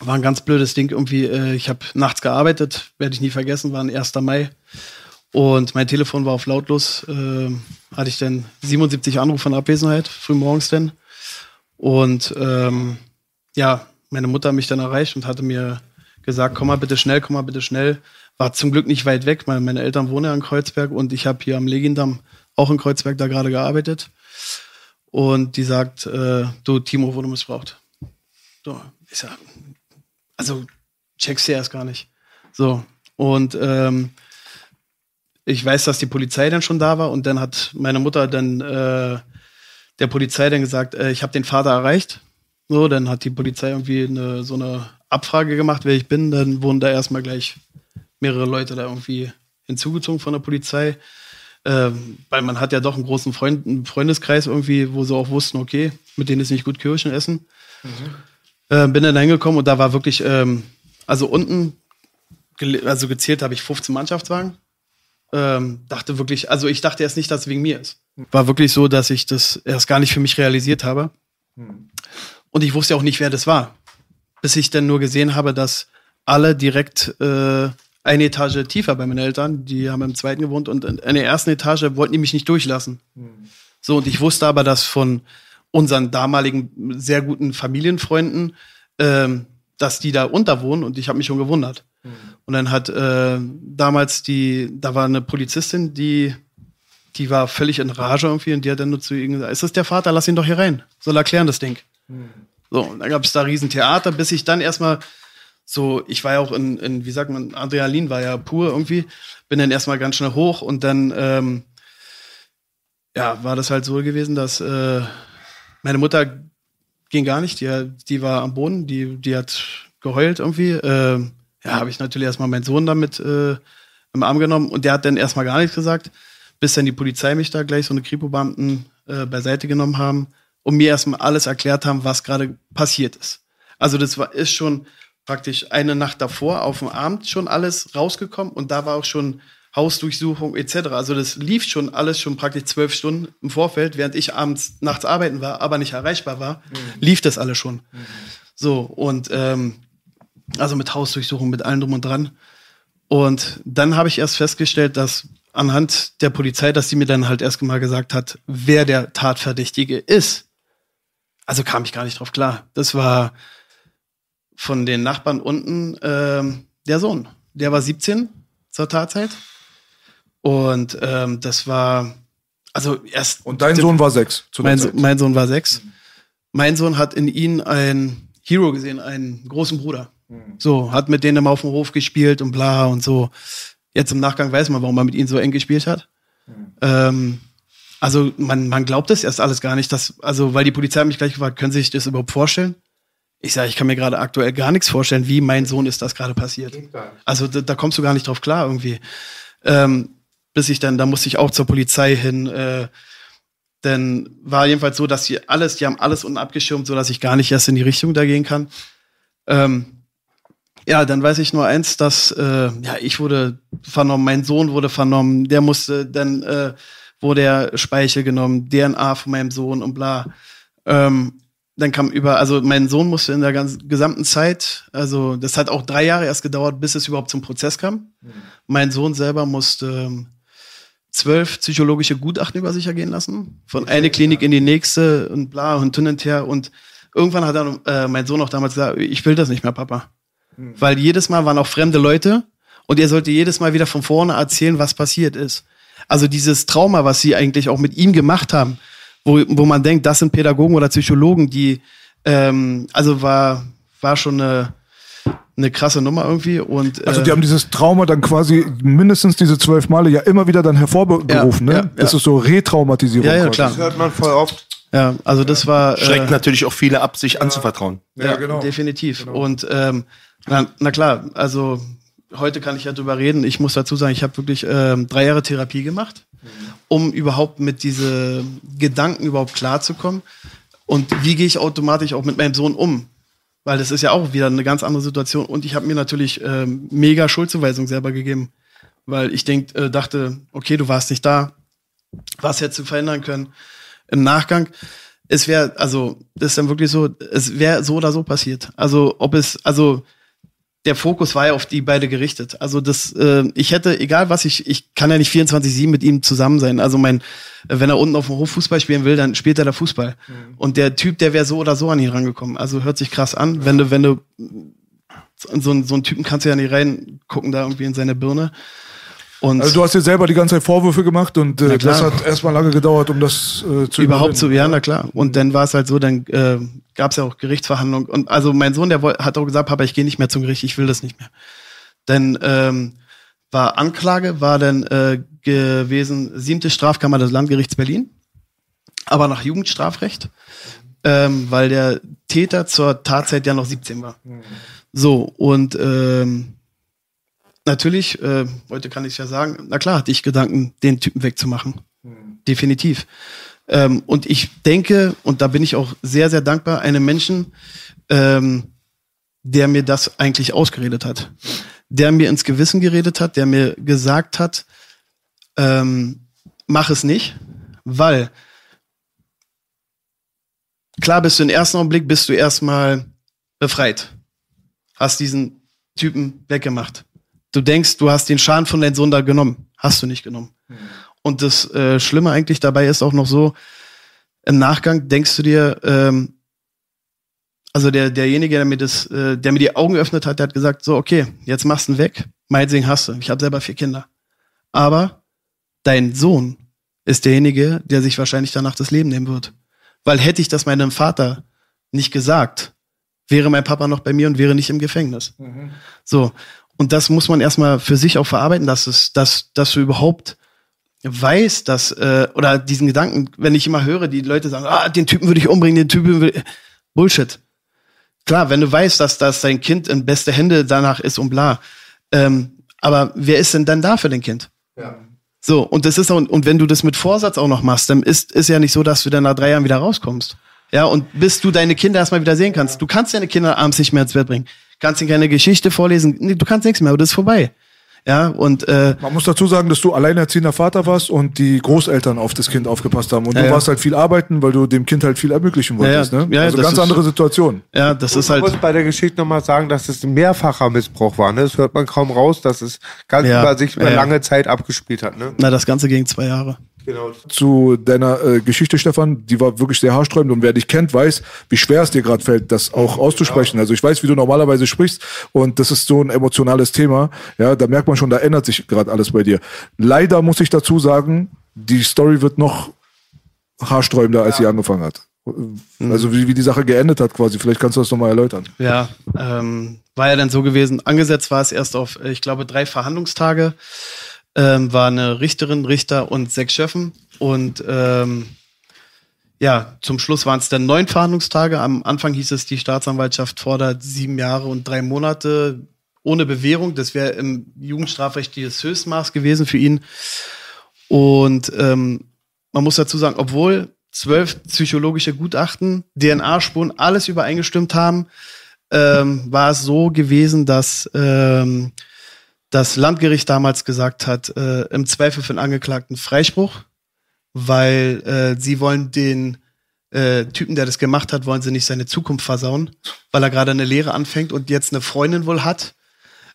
war ein ganz blödes Ding irgendwie. Äh, ich habe nachts gearbeitet, werde ich nie vergessen, war ein 1. Mai. Und mein Telefon war auf lautlos. ähm, hatte ich dann 77 Anrufe von Abwesenheit, frühmorgens denn. Und ähm, ja, meine Mutter mich dann erreicht und hatte mir gesagt, komm mal bitte schnell, komm mal bitte schnell. War zum Glück nicht weit weg, weil meine Eltern wohnen ja in Kreuzberg und ich habe hier am Legindamm auch in Kreuzberg da gerade gearbeitet. Und die sagt, äh, du, Timo wurde missbraucht. So, ich sag, also checkst du erst gar nicht. So, und ähm, ich weiß, dass die Polizei dann schon da war und dann hat meine Mutter dann äh, der Polizei dann gesagt, äh, ich habe den Vater erreicht. So, dann hat die Polizei irgendwie eine, so eine Abfrage gemacht, wer ich bin. Dann wurden da erstmal gleich mehrere Leute da irgendwie hinzugezogen von der Polizei. Ähm, weil man hat ja doch einen großen Freund, einen Freundeskreis irgendwie, wo sie auch wussten, okay, mit denen ist nicht gut Kirschen essen. Äh, bin dann hingekommen und da war wirklich, ähm, also unten, also gezählt habe ich 15 Mannschaftswagen. Ähm, dachte wirklich, also ich dachte erst nicht, dass es wegen mir ist. War wirklich so, dass ich das erst gar nicht für mich realisiert habe. Und ich wusste auch nicht, wer das war. Bis ich dann nur gesehen habe, dass alle direkt äh, eine Etage tiefer bei meinen Eltern, die haben im zweiten gewohnt und in der ersten Etage wollten die mich nicht durchlassen. So, und ich wusste aber, dass von unseren damaligen sehr guten Familienfreunden, ähm, dass die da unter wohnen und ich habe mich schon gewundert. Und dann hat äh, damals die, da war eine Polizistin, die, die war völlig in Rage irgendwie und die hat dann nur zu ihm gesagt, ist das der Vater, lass ihn doch hier rein, soll erklären das Ding. So, und dann gab es da riesen Theater, bis ich dann erstmal so, ich war ja auch in, in, wie sagt man, Adrenalin war ja pur irgendwie, bin dann erstmal ganz schnell hoch und dann, ähm, ja, war das halt so gewesen, dass äh, meine Mutter ging gar nicht, die, die war am Boden, die, die hat geheult irgendwie. Ähm, ja, habe ich natürlich erstmal meinen Sohn damit äh, im Arm genommen und der hat dann erstmal gar nichts gesagt, bis dann die Polizei mich da gleich so eine Kripo-Beamten äh, beiseite genommen haben und mir erstmal alles erklärt haben, was gerade passiert ist. Also das war, ist schon praktisch eine Nacht davor auf dem Abend schon alles rausgekommen und da war auch schon Hausdurchsuchung etc. Also das lief schon alles schon praktisch zwölf Stunden im Vorfeld, während ich abends nachts arbeiten war, aber nicht erreichbar war, lief das alles schon. So und ähm, also mit Hausdurchsuchung, mit allem drum und dran. Und dann habe ich erst festgestellt, dass anhand der Polizei, dass sie mir dann halt erst mal gesagt hat, wer der Tatverdächtige ist. Also kam ich gar nicht drauf klar. Das war von den Nachbarn unten ähm, der Sohn. Der war 17 zur Tatzeit. Und ähm, das war, also erst. Und dein Sohn war sechs. Zu Mein, mein Sohn war sechs. Mein Sohn hat in ihn einen Hero gesehen, einen großen Bruder. So, hat mit denen immer auf dem Hof gespielt und bla und so. Jetzt im Nachgang weiß man, warum er mit ihnen so eng gespielt hat. Ähm, also man, man glaubt das erst alles gar nicht, dass, also weil die Polizei hat mich gleich gefragt, können Sie sich das überhaupt vorstellen? Ich sage, ich kann mir gerade aktuell gar nichts vorstellen, wie mein Sohn ist das gerade passiert. Also da, da kommst du gar nicht drauf klar irgendwie. Ähm, bis ich dann, da musste ich auch zur Polizei hin. Äh, denn war jedenfalls so, dass sie alles, die haben alles unten abgeschirmt, so dass ich gar nicht erst in die Richtung da gehen kann. Ähm, ja, dann weiß ich nur eins, dass äh, ja ich wurde vernommen, mein Sohn wurde vernommen, der musste, dann äh, wurde der Speichel genommen, DNA von meinem Sohn und bla. Ähm, dann kam über, also mein Sohn musste in der ganzen gesamten Zeit, also das hat auch drei Jahre erst gedauert, bis es überhaupt zum Prozess kam. Mhm. Mein Sohn selber musste ähm, zwölf psychologische Gutachten über sich ergehen lassen, von okay, einer Klinik ja. in die nächste und bla und hin und her. Und irgendwann hat dann äh, mein Sohn auch damals gesagt, ich will das nicht mehr, Papa. Mhm. Weil jedes Mal waren auch fremde Leute und er sollte jedes Mal wieder von vorne erzählen, was passiert ist. Also dieses Trauma, was sie eigentlich auch mit ihm gemacht haben, wo, wo man denkt, das sind Pädagogen oder Psychologen, die, ähm, also war, war schon eine, eine krasse Nummer irgendwie. Und, also die äh, haben dieses Trauma dann quasi mindestens diese zwölf Male ja immer wieder dann hervorgerufen, ja, ne? Ja, das ja. ist so Retraumatisierung. Ja, ja, klar. Das hört man voll oft. Ja, also das war. Schreckt äh, natürlich auch viele ab, sich anzuvertrauen. Ja, genau. Definitiv. Genau. Und ähm, na, na klar, also heute kann ich ja drüber reden. Ich muss dazu sagen, ich habe wirklich ähm, drei Jahre Therapie gemacht um überhaupt mit diese Gedanken überhaupt klarzukommen. Und wie gehe ich automatisch auch mit meinem Sohn um? Weil das ist ja auch wieder eine ganz andere Situation. Und ich habe mir natürlich äh, mega Schuldzuweisung selber gegeben. Weil ich denk, äh, dachte, okay, du warst nicht da. Was hättest du verändern können? Im Nachgang, es wäre, also, das ist dann wirklich so, es wäre so oder so passiert. Also, ob es, also, der Fokus war ja auf die beide gerichtet. Also das, äh, ich hätte, egal was ich, ich kann ja nicht 24-7 mit ihm zusammen sein. Also mein, wenn er unten auf dem Hof Fußball spielen will, dann spielt er da Fußball. Mhm. Und der Typ, der wäre so oder so an ihn rangekommen. Also hört sich krass an. Wenn du, wenn du so, so einen Typen kannst du ja nicht reingucken da irgendwie in seine Birne. Und also du hast dir selber die ganze Zeit Vorwürfe gemacht und äh, das hat erstmal lange gedauert, um das äh, zu Überhaupt zu, ja, na klar. Und dann war es halt so, dann äh, gab es ja auch Gerichtsverhandlungen. Und also mein Sohn, der hat auch gesagt, Papa, ich gehe nicht mehr zum Gericht, ich will das nicht mehr. Dann ähm, war Anklage, war dann äh, gewesen, siebte Strafkammer des Landgerichts Berlin, aber nach Jugendstrafrecht, ähm, weil der Täter zur Tatzeit ja noch 17 war. Mhm. So, und ähm, natürlich, äh, heute kann ich ja sagen, na klar hatte ich Gedanken, den Typen wegzumachen. Mhm. Definitiv. Ähm, und ich denke, und da bin ich auch sehr, sehr dankbar, einem Menschen, ähm, der mir das eigentlich ausgeredet hat. Der mir ins Gewissen geredet hat, der mir gesagt hat, ähm, mach es nicht, weil klar bist du im ersten Augenblick, bist du erstmal befreit. Hast diesen Typen weggemacht. Du denkst, du hast den Schaden von deinem Sohn da genommen. Hast du nicht genommen. Mhm. Und das äh, Schlimme eigentlich dabei ist auch noch so, im Nachgang denkst du dir, ähm, also der, derjenige, der mir das, äh, der mir die Augen geöffnet hat, der hat gesagt, so, okay, jetzt machst du ihn weg, meinetwegen hast du. Ich habe selber vier Kinder. Aber dein Sohn ist derjenige, der sich wahrscheinlich danach das Leben nehmen wird. Weil hätte ich das meinem Vater nicht gesagt, wäre mein Papa noch bei mir und wäre nicht im Gefängnis. Mhm. So. Und das muss man erstmal für sich auch verarbeiten, dass es, dass, dass du überhaupt weißt, dass, äh, oder diesen Gedanken, wenn ich immer höre, die Leute sagen, ah, den Typen würde ich umbringen, den Typen würde Bullshit. Klar, wenn du weißt, dass, dass dein Kind in beste Hände danach ist und bla. Ähm, aber wer ist denn dann da für dein Kind? Ja. So, und das ist auch, und wenn du das mit Vorsatz auch noch machst, dann ist, ist ja nicht so, dass du dann nach drei Jahren wieder rauskommst. Ja, und bis du deine Kinder erstmal wieder sehen kannst. Du kannst deine Kinder abends nicht mehr ins Bett bringen kannst ihnen keine Geschichte vorlesen, nee, du kannst nichts mehr, aber das ist vorbei. Ja, und äh, man muss dazu sagen, dass du alleinerziehender Vater warst und die Großeltern auf das Kind aufgepasst haben und ja, du warst halt viel arbeiten, weil du dem Kind halt viel ermöglichen wolltest. Ja, ja. Ne? also ganz ist, andere Situation. Ja, das und ist halt. Ich muss bei der Geschichte nochmal sagen, dass es ein mehrfacher Missbrauch war. Ne? Das hört man kaum raus, dass es ganz über sich über lange Zeit abgespielt hat. Ne? Na, das Ganze ging zwei Jahre. Genau. Zu deiner äh, Geschichte, Stefan, die war wirklich sehr haarsträubend und wer dich kennt, weiß, wie schwer es dir gerade fällt, das auch auszusprechen. Ja. Also ich weiß, wie du normalerweise sprichst und das ist so ein emotionales Thema. Ja, da merkt man schon, da ändert sich gerade alles bei dir. Leider muss ich dazu sagen, die Story wird noch haarsträubender, als ja. sie angefangen hat. Mhm. Also wie, wie die Sache geendet hat quasi. Vielleicht kannst du das nochmal erläutern. Ja, ähm, war ja dann so gewesen. Angesetzt war es erst auf, ich glaube, drei Verhandlungstage ähm, war eine Richterin, Richter und sechs Schöffen. Und ähm, ja, zum Schluss waren es dann neun Verhandlungstage. Am Anfang hieß es, die Staatsanwaltschaft fordert sieben Jahre und drei Monate ohne Bewährung. Das wäre im Jugendstrafrecht das Höchstmaß gewesen für ihn. Und ähm, man muss dazu sagen, obwohl zwölf psychologische Gutachten, DNA-Spuren, alles übereingestimmt haben, ähm, war es so gewesen, dass ähm, das Landgericht damals gesagt hat, äh, im Zweifel für den Angeklagten Freispruch, weil äh, sie wollen den äh, Typen, der das gemacht hat, wollen sie nicht seine Zukunft versauen, weil er gerade eine Lehre anfängt und jetzt eine Freundin wohl hat.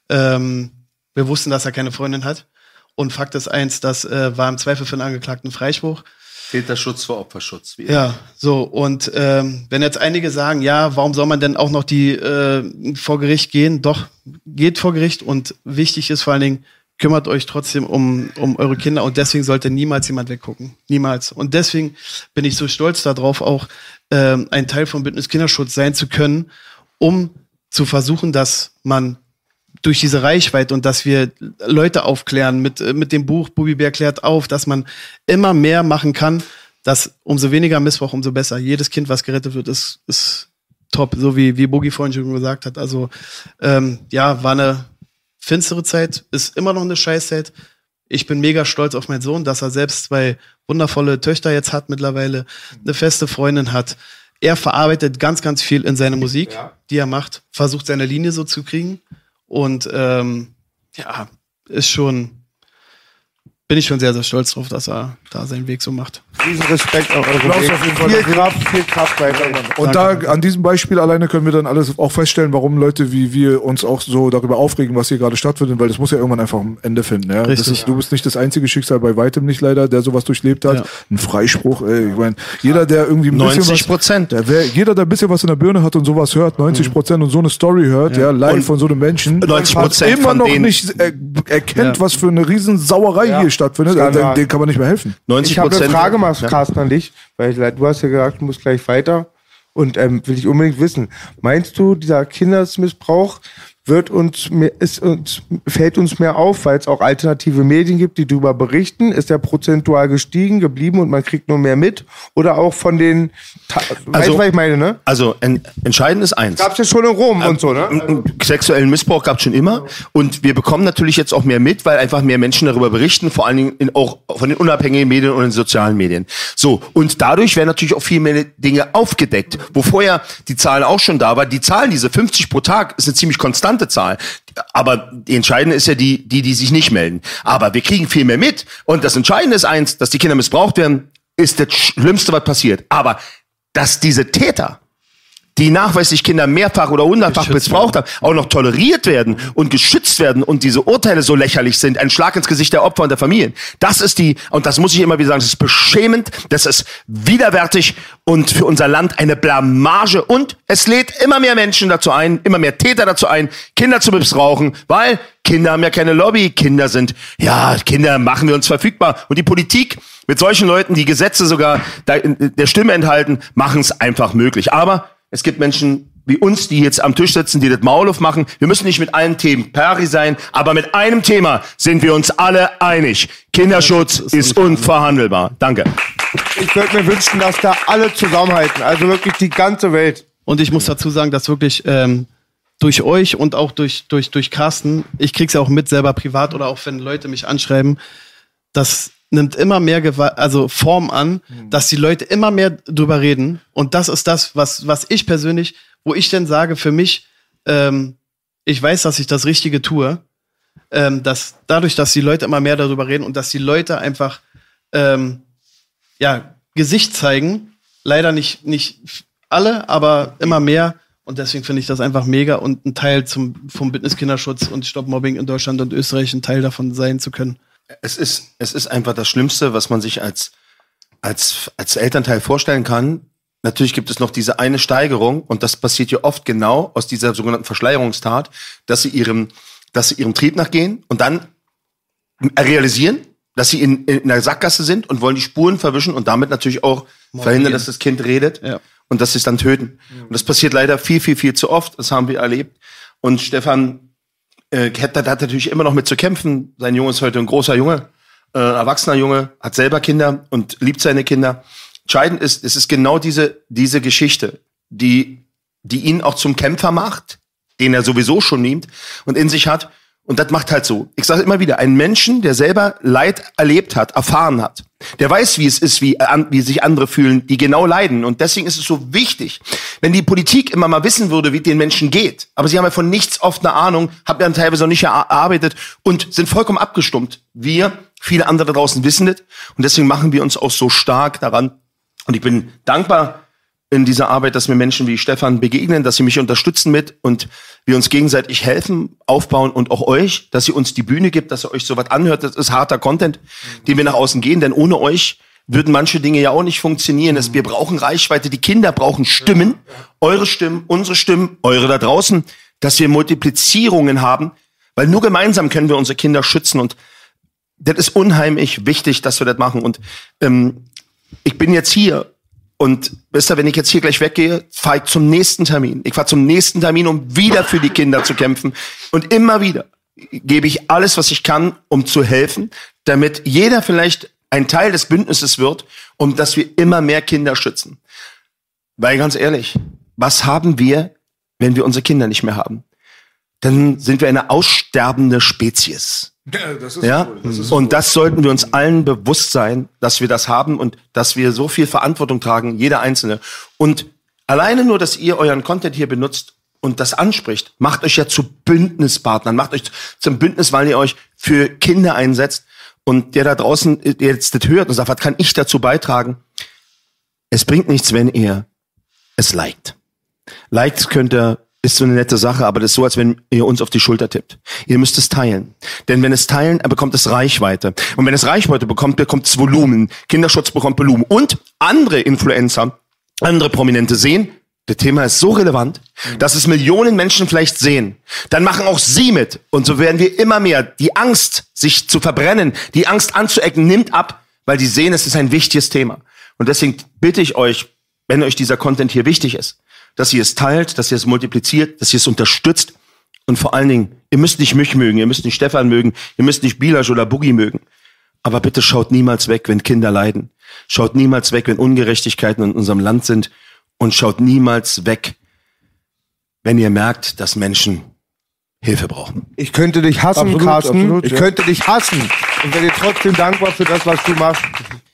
Ähm, wir wussten, dass er keine Freundin hat. Und Fakt ist eins, das äh, war im Zweifel für den Angeklagten Freispruch. Täterschutz vor Opferschutz. Ja, so. Und ähm, wenn jetzt einige sagen, ja, warum soll man denn auch noch die äh, vor Gericht gehen? Doch, geht vor Gericht und wichtig ist vor allen Dingen, kümmert euch trotzdem um, um eure Kinder und deswegen sollte niemals jemand weggucken. Niemals. Und deswegen bin ich so stolz darauf, auch ähm, ein Teil vom Bündnis Kinderschutz sein zu können, um zu versuchen, dass man durch diese Reichweite und dass wir Leute aufklären mit, äh, mit dem Buch Bubi Bär klärt auf, dass man immer mehr machen kann, dass umso weniger Missbrauch, umso besser. Jedes Kind, was gerettet wird, ist, ist top, so wie, wie Boogie vorhin schon gesagt hat. Also ähm, ja, war eine finstere Zeit, ist immer noch eine Scheißzeit. Ich bin mega stolz auf meinen Sohn, dass er selbst zwei wundervolle Töchter jetzt hat mittlerweile, eine feste Freundin hat. Er verarbeitet ganz, ganz viel in seine Musik, ja. die er macht, versucht seine Linie so zu kriegen. Und ähm, ja, ist schon, bin ich schon sehr, sehr stolz drauf, dass er da seinen Weg so macht. Riesen Respekt auf eure Weg. Auf jeden Fall viel Kraft, viel Kraft weiter. Und da, an diesem Beispiel alleine können wir dann alles auch feststellen, warum Leute wie wir uns auch so darüber aufregen, was hier gerade stattfindet, weil das muss ja irgendwann einfach ein Ende finden. Ja? Richtig, ist, Du bist nicht das einzige Schicksal, bei weitem nicht leider, der sowas durchlebt hat. Ja. Ein Freispruch, ey, ich meine, jeder, der irgendwie ein 90 Prozent. Jeder, der ein bisschen was in der Birne hat und sowas hört, 90 Prozent und so eine Story hört, ja, ja live und von so einem Menschen, 90 Prozent immer noch nicht er, erkennt, was für eine Riesensauerei hier stattfindet, den, den kann man nicht mehr helfen. 90 Prozent Frage mal, ja. Carsten, an dich, weil du hast ja gesagt, du musst gleich weiter. Und ähm, will ich unbedingt wissen, meinst du, dieser Kindesmissbrauch wird uns, ist uns, fällt uns mehr auf, weil es auch alternative Medien gibt, die darüber berichten? Ist der prozentual gestiegen, geblieben und man kriegt nur mehr mit? Oder auch von den, also, weißt du, was ich meine, ne? Also, en, entscheidend ist eins. Gab es ja schon in Rom äh, und so, ne? Sexuellen Missbrauch gab es schon immer. Und wir bekommen natürlich jetzt auch mehr mit, weil einfach mehr Menschen darüber berichten, vor allen Dingen in, auch von den unabhängigen Medien und den sozialen Medien. So, und dadurch werden natürlich auch viel mehr Dinge aufgedeckt. Wo vorher die Zahlen auch schon da waren. Die Zahlen, diese 50 pro Tag, ist eine ziemlich konstante konstante Zahl. Aber die entscheidende ist ja die, die, die sich nicht melden. Aber wir kriegen viel mehr mit. Und das Entscheidende ist eins, dass die Kinder missbraucht werden, ist das Schlimmste, was passiert. Aber dass diese Täter die nachweislich Kinder mehrfach oder hundertfach missbraucht haben, auch noch toleriert werden und geschützt werden und diese Urteile so lächerlich sind, ein Schlag ins Gesicht der Opfer und der Familien. Das ist die, und das muss ich immer wieder sagen, das ist beschämend, das ist widerwärtig und für unser Land eine Blamage und es lädt immer mehr Menschen dazu ein, immer mehr Täter dazu ein, Kinder zu missbrauchen, weil Kinder haben ja keine Lobby, Kinder sind, ja, Kinder machen wir uns verfügbar und die Politik mit solchen Leuten, die Gesetze sogar der Stimme enthalten, machen es einfach möglich. Aber es gibt Menschen wie uns, die jetzt am Tisch sitzen, die das Maul aufmachen. Wir müssen nicht mit allen Themen pari sein, aber mit einem Thema sind wir uns alle einig. Kinderschutz ist, ist unverhandelbar. Danke. Ich würde mir wünschen, dass da alle zusammenhalten. Also wirklich die ganze Welt. Und ich muss dazu sagen, dass wirklich ähm, durch euch und auch durch, durch, durch Carsten, ich krieg's ja auch mit selber privat oder auch wenn Leute mich anschreiben, dass nimmt immer mehr Gewalt, also Form an, mhm. dass die Leute immer mehr drüber reden. Und das ist das, was, was ich persönlich, wo ich denn sage, für mich, ähm, ich weiß, dass ich das Richtige tue, ähm, dass dadurch, dass die Leute immer mehr darüber reden und dass die Leute einfach ähm, ja, Gesicht zeigen, leider nicht, nicht alle, aber immer mehr. Und deswegen finde ich das einfach mega und ein Teil zum, vom Bündnis und Stop Mobbing in Deutschland und Österreich ein Teil davon sein zu können es ist, es ist einfach das Schlimmste, was man sich als, als, als Elternteil vorstellen kann. Natürlich gibt es noch diese eine Steigerung und das passiert ja oft genau aus dieser sogenannten Verschleierungstat, dass sie ihrem, dass sie ihrem Trieb nachgehen und dann realisieren, dass sie in, in einer Sackgasse sind und wollen die Spuren verwischen und damit natürlich auch Morgen. verhindern, dass das Kind redet ja. und dass sie es dann töten. Mhm. Und das passiert leider viel, viel, viel zu oft. Das haben wir erlebt. Und Stefan äh, hat, hat natürlich immer noch mit zu kämpfen. Sein Junge ist heute ein großer Junge, äh, erwachsener Junge, hat selber Kinder und liebt seine Kinder. Entscheidend ist, es ist genau diese, diese Geschichte, die, die ihn auch zum Kämpfer macht, den er sowieso schon nimmt und in sich hat. Und das macht halt so. Ich sage immer wieder, ein Menschen, der selber Leid erlebt hat, erfahren hat, der weiß, wie es ist, wie, an, wie sich andere fühlen, die genau leiden. Und deswegen ist es so wichtig, wenn die Politik immer mal wissen würde, wie den Menschen geht. Aber sie haben ja von nichts oft eine Ahnung, haben ja teilweise noch nicht erarbeitet und sind vollkommen abgestumpft. Wir, viele andere draußen wissen das. Und deswegen machen wir uns auch so stark daran. Und ich bin dankbar, in dieser Arbeit, dass mir Menschen wie Stefan begegnen, dass sie mich unterstützen mit und wir uns gegenseitig helfen, aufbauen und auch euch, dass ihr uns die Bühne gibt, dass ihr euch sowas anhört. Das ist harter Content, den wir nach außen gehen, denn ohne euch würden manche Dinge ja auch nicht funktionieren. Das, wir brauchen Reichweite, die Kinder brauchen Stimmen, eure Stimmen, unsere Stimmen, eure da draußen, dass wir Multiplizierungen haben, weil nur gemeinsam können wir unsere Kinder schützen und das ist unheimlich wichtig, dass wir das machen. Und ähm, ich bin jetzt hier und wisst ihr, wenn ich jetzt hier gleich weggehe, fahre ich zum nächsten Termin. Ich fahre zum nächsten Termin, um wieder für die Kinder zu kämpfen. Und immer wieder gebe ich alles, was ich kann, um zu helfen, damit jeder vielleicht ein Teil des Bündnisses wird, um dass wir immer mehr Kinder schützen. Weil ganz ehrlich, was haben wir, wenn wir unsere Kinder nicht mehr haben? Dann sind wir eine aussterbende Spezies. Ja, das ist ja? Cool. Das ist und das sollten wir uns allen bewusst sein, dass wir das haben und dass wir so viel Verantwortung tragen, jeder Einzelne. Und alleine nur, dass ihr euren Content hier benutzt und das anspricht, macht euch ja zu Bündnispartnern, macht euch zum Bündnis, weil ihr euch für Kinder einsetzt. Und der da draußen der jetzt das hört und sagt, was kann ich dazu beitragen? Es bringt nichts, wenn ihr es liked. Liked könnt ihr ist so eine nette Sache, aber das ist so, als wenn ihr uns auf die Schulter tippt. Ihr müsst es teilen. Denn wenn es teilen, bekommt es Reichweite. Und wenn es Reichweite bekommt, bekommt es Volumen. Kinderschutz bekommt Volumen. Und andere Influencer, andere Prominente sehen, das Thema ist so relevant, dass es Millionen Menschen vielleicht sehen. Dann machen auch sie mit. Und so werden wir immer mehr. Die Angst, sich zu verbrennen, die Angst anzuecken, nimmt ab, weil die sehen, es ist ein wichtiges Thema. Und deswegen bitte ich euch, wenn euch dieser Content hier wichtig ist, dass ihr es teilt, dass ihr es multipliziert, dass ihr es unterstützt. Und vor allen Dingen, ihr müsst nicht mich mögen, ihr müsst nicht Stefan mögen, ihr müsst nicht Bilasch oder Boogie mögen. Aber bitte schaut niemals weg, wenn Kinder leiden. Schaut niemals weg, wenn Ungerechtigkeiten in unserem Land sind. Und schaut niemals weg, wenn ihr merkt, dass Menschen Hilfe brauchen. Ich könnte dich hassen, absolut, Carsten. Absolut, ich ja. könnte dich hassen. Und wäre dir trotzdem dankbar für das, was du machst.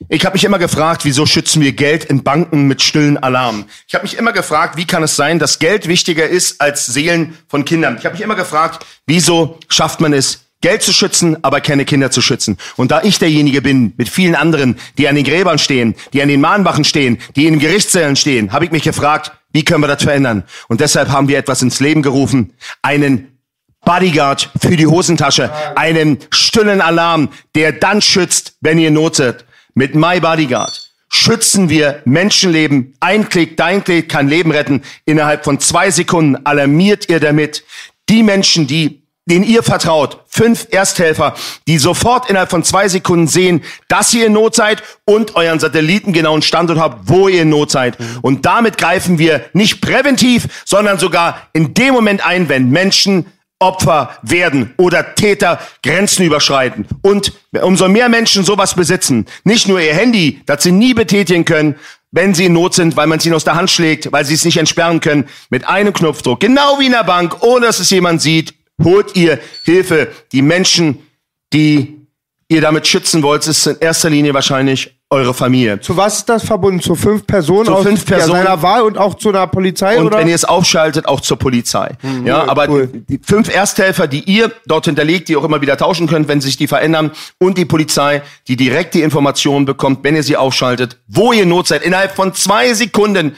Ich habe mich immer gefragt, wieso schützen wir Geld in Banken mit stillen Alarm? Ich habe mich immer gefragt, wie kann es sein, dass Geld wichtiger ist als Seelen von Kindern? Ich habe mich immer gefragt, wieso schafft man es, Geld zu schützen, aber keine Kinder zu schützen. Und da ich derjenige bin, mit vielen anderen, die an den Gräbern stehen, die an den Mahnwachen stehen, die in den Gerichtssälen stehen, habe ich mich gefragt, wie können wir das verändern? Und deshalb haben wir etwas ins Leben gerufen, einen Bodyguard für die Hosentasche, einen stillen Alarm, der dann schützt, wenn ihr Not seid. Mit My Bodyguard schützen wir Menschenleben. Ein Klick, dein Klick kann Leben retten. Innerhalb von zwei Sekunden alarmiert ihr damit die Menschen, die denen ihr vertraut, fünf Ersthelfer, die sofort innerhalb von zwei Sekunden sehen, dass ihr in Not seid und euren Satelliten genauen Standort habt, wo ihr in Not seid. Und damit greifen wir nicht präventiv, sondern sogar in dem Moment ein, wenn Menschen Opfer werden oder Täter Grenzen überschreiten. Und umso mehr Menschen sowas besitzen, nicht nur ihr Handy, das sie nie betätigen können, wenn sie in Not sind, weil man sie aus der Hand schlägt, weil sie es nicht entsperren können, mit einem Knopfdruck, genau wie in der Bank, ohne dass es jemand sieht, holt ihr Hilfe. Die Menschen, die ihr damit schützen wollt, ist in erster Linie wahrscheinlich eure Familie. Zu was ist das verbunden? Zu fünf Personen zu aus fünf Personen. seiner Wahl und auch zu einer Polizei? Und oder? wenn ihr es aufschaltet, auch zur Polizei. Mhm, ja, aber cool. die fünf Ersthelfer, die ihr dort hinterlegt, die auch immer wieder tauschen könnt, wenn sich die verändern, und die Polizei, die direkt die Informationen bekommt, wenn ihr sie aufschaltet, wo ihr Not seid. Innerhalb von zwei Sekunden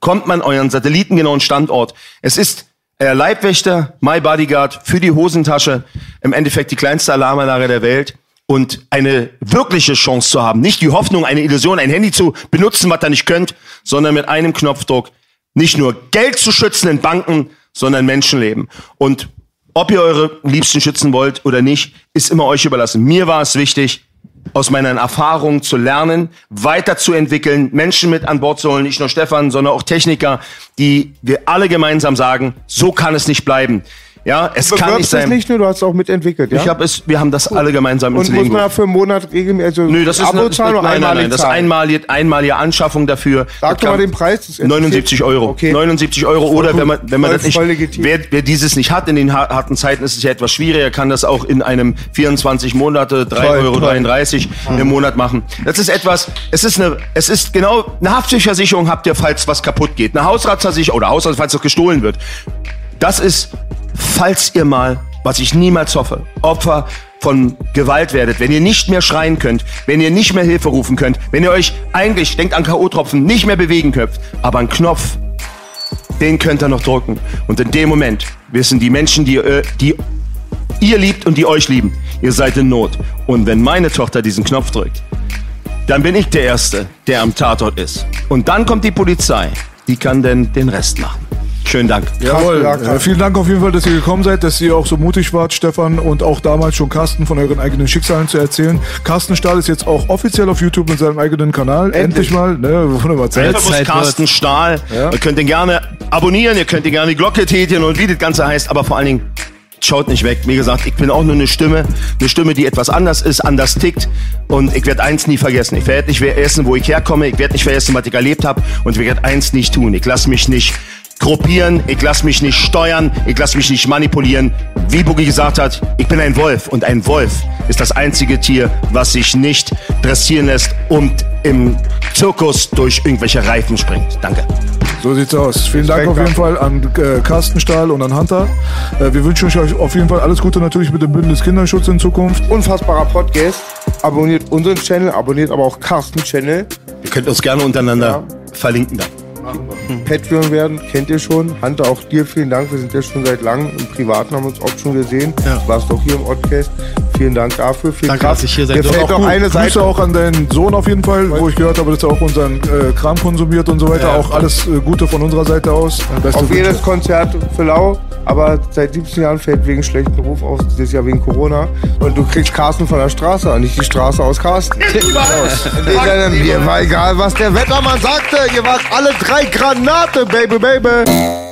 kommt man euren satellitengenauen Standort. Es ist äh, Leibwächter, My Bodyguard für die Hosentasche, im Endeffekt die kleinste Alarmanlage der Welt und eine wirkliche Chance zu haben. Nicht die Hoffnung, eine Illusion, ein Handy zu benutzen, was ihr nicht könnt, sondern mit einem Knopfdruck nicht nur Geld zu schützen in Banken, sondern Menschenleben. Und ob ihr eure Liebsten schützen wollt oder nicht, ist immer euch überlassen. Mir war es wichtig, aus meinen Erfahrungen zu lernen, weiterzuentwickeln, Menschen mit an Bord zu holen, nicht nur Stefan, sondern auch Techniker, die wir alle gemeinsam sagen, so kann es nicht bleiben. Ja, es Du kann nicht bewirbst es sein. nicht nur, du hast es auch mitentwickelt, ja? Ich habe es, wir haben das alle gemeinsam ins und muss Leben man gerufen. dafür einen Monat regelmäßig, also Nö, das ist eine, nein, nein, nein, das ist einmalige, einmalige Anschaffung dafür. Sag doch mal den Preis. das interessiert 79 mich. Euro. Okay. 79 Euro. Oder wenn man, wenn man Voll- das nicht, wer, wer dieses nicht hat in den har- harten Zeiten, ist es ja etwas schwieriger, kann das auch in einem 24 Monate, 3 Toll, Euro toll. 33 im Monat machen. Das ist etwas, es ist eine, es ist genau, eine Haftpflichtversicherung habt ihr, falls was kaputt geht. Eine Hausratsversicherung oder Hausrat, falls doch gestohlen wird. Das ist, falls ihr mal, was ich niemals hoffe, Opfer von Gewalt werdet, wenn ihr nicht mehr schreien könnt, wenn ihr nicht mehr Hilfe rufen könnt, wenn ihr euch eigentlich, denkt an K.O.-Tropfen, nicht mehr bewegen könnt, aber ein Knopf, den könnt ihr noch drücken. Und in dem Moment wissen die Menschen, die, äh, die ihr liebt und die euch lieben, ihr seid in Not. Und wenn meine Tochter diesen Knopf drückt, dann bin ich der Erste, der am Tatort ist. Und dann kommt die Polizei. Die kann denn den Rest machen. Schönen Dank. Jawohl. ja. Äh, vielen Dank auf jeden Fall, dass ihr gekommen seid, dass ihr auch so mutig wart, Stefan, und auch damals schon Carsten von euren eigenen Schicksalen zu erzählen. Carsten Stahl ist jetzt auch offiziell auf YouTube mit seinem eigenen Kanal. Endlich, mal. Ne, wunderbar. Zeit. Zeit Carsten Stahl. Ihr könnt ihn gerne abonnieren, ihr könnt ihn gerne die Glocke tätigen und wie das Ganze heißt, aber vor allen Dingen schaut nicht weg. Wie gesagt, ich bin auch nur eine Stimme, eine Stimme, die etwas anders ist, anders tickt und ich werde eins nie vergessen. Ich werde nicht vergessen, wo ich herkomme, ich werde nicht vergessen, was ich erlebt habe und ich werde eins nicht tun. Ich lasse mich nicht gruppieren, ich lasse mich nicht steuern, ich lasse mich nicht manipulieren. Wie Boogie gesagt hat, ich bin ein Wolf und ein Wolf ist das einzige Tier, was sich nicht dressieren lässt und im Zirkus durch irgendwelche Reifen springt. Danke. So sieht's aus. Vielen Dank auf jeden Fall an äh, Carsten Stahl und an Hunter. Äh, wir wünschen euch auf jeden Fall alles Gute natürlich mit dem Bündnis Kinderschutz in Zukunft. Unfassbarer Podcast. Abonniert unseren Channel, abonniert aber auch Carsten Channel. Ihr könnt uns gerne untereinander verlinken dann. Patreon werden, kennt ihr schon. Hunter, auch dir vielen Dank. Wir sind ja schon seit langem im Privaten, haben uns oft schon gesehen. Ja. Du warst auch hier im Podcast. Vielen Dank dafür. Viel Danke, Kraft. dass ich hier sein Mir durfte. fällt Auch noch eine Grüße Seite auch an deinen Sohn auf jeden Fall, wo ich gehört habe, dass er auch unseren äh, Kram konsumiert und so weiter. Ja. Auch alles äh, Gute von unserer Seite aus. Beste auf Wünsche. jedes Konzert für Lau, aber seit 17 Jahren fällt wegen schlechten Ruf aus, dieses Jahr wegen Corona. Und du kriegst Carsten von der Straße an, nicht die Straße aus Carsten. Sinne, Mir war egal, was der Wettermann sagte. Ihr wart alle drei Granate, Baby, Baby.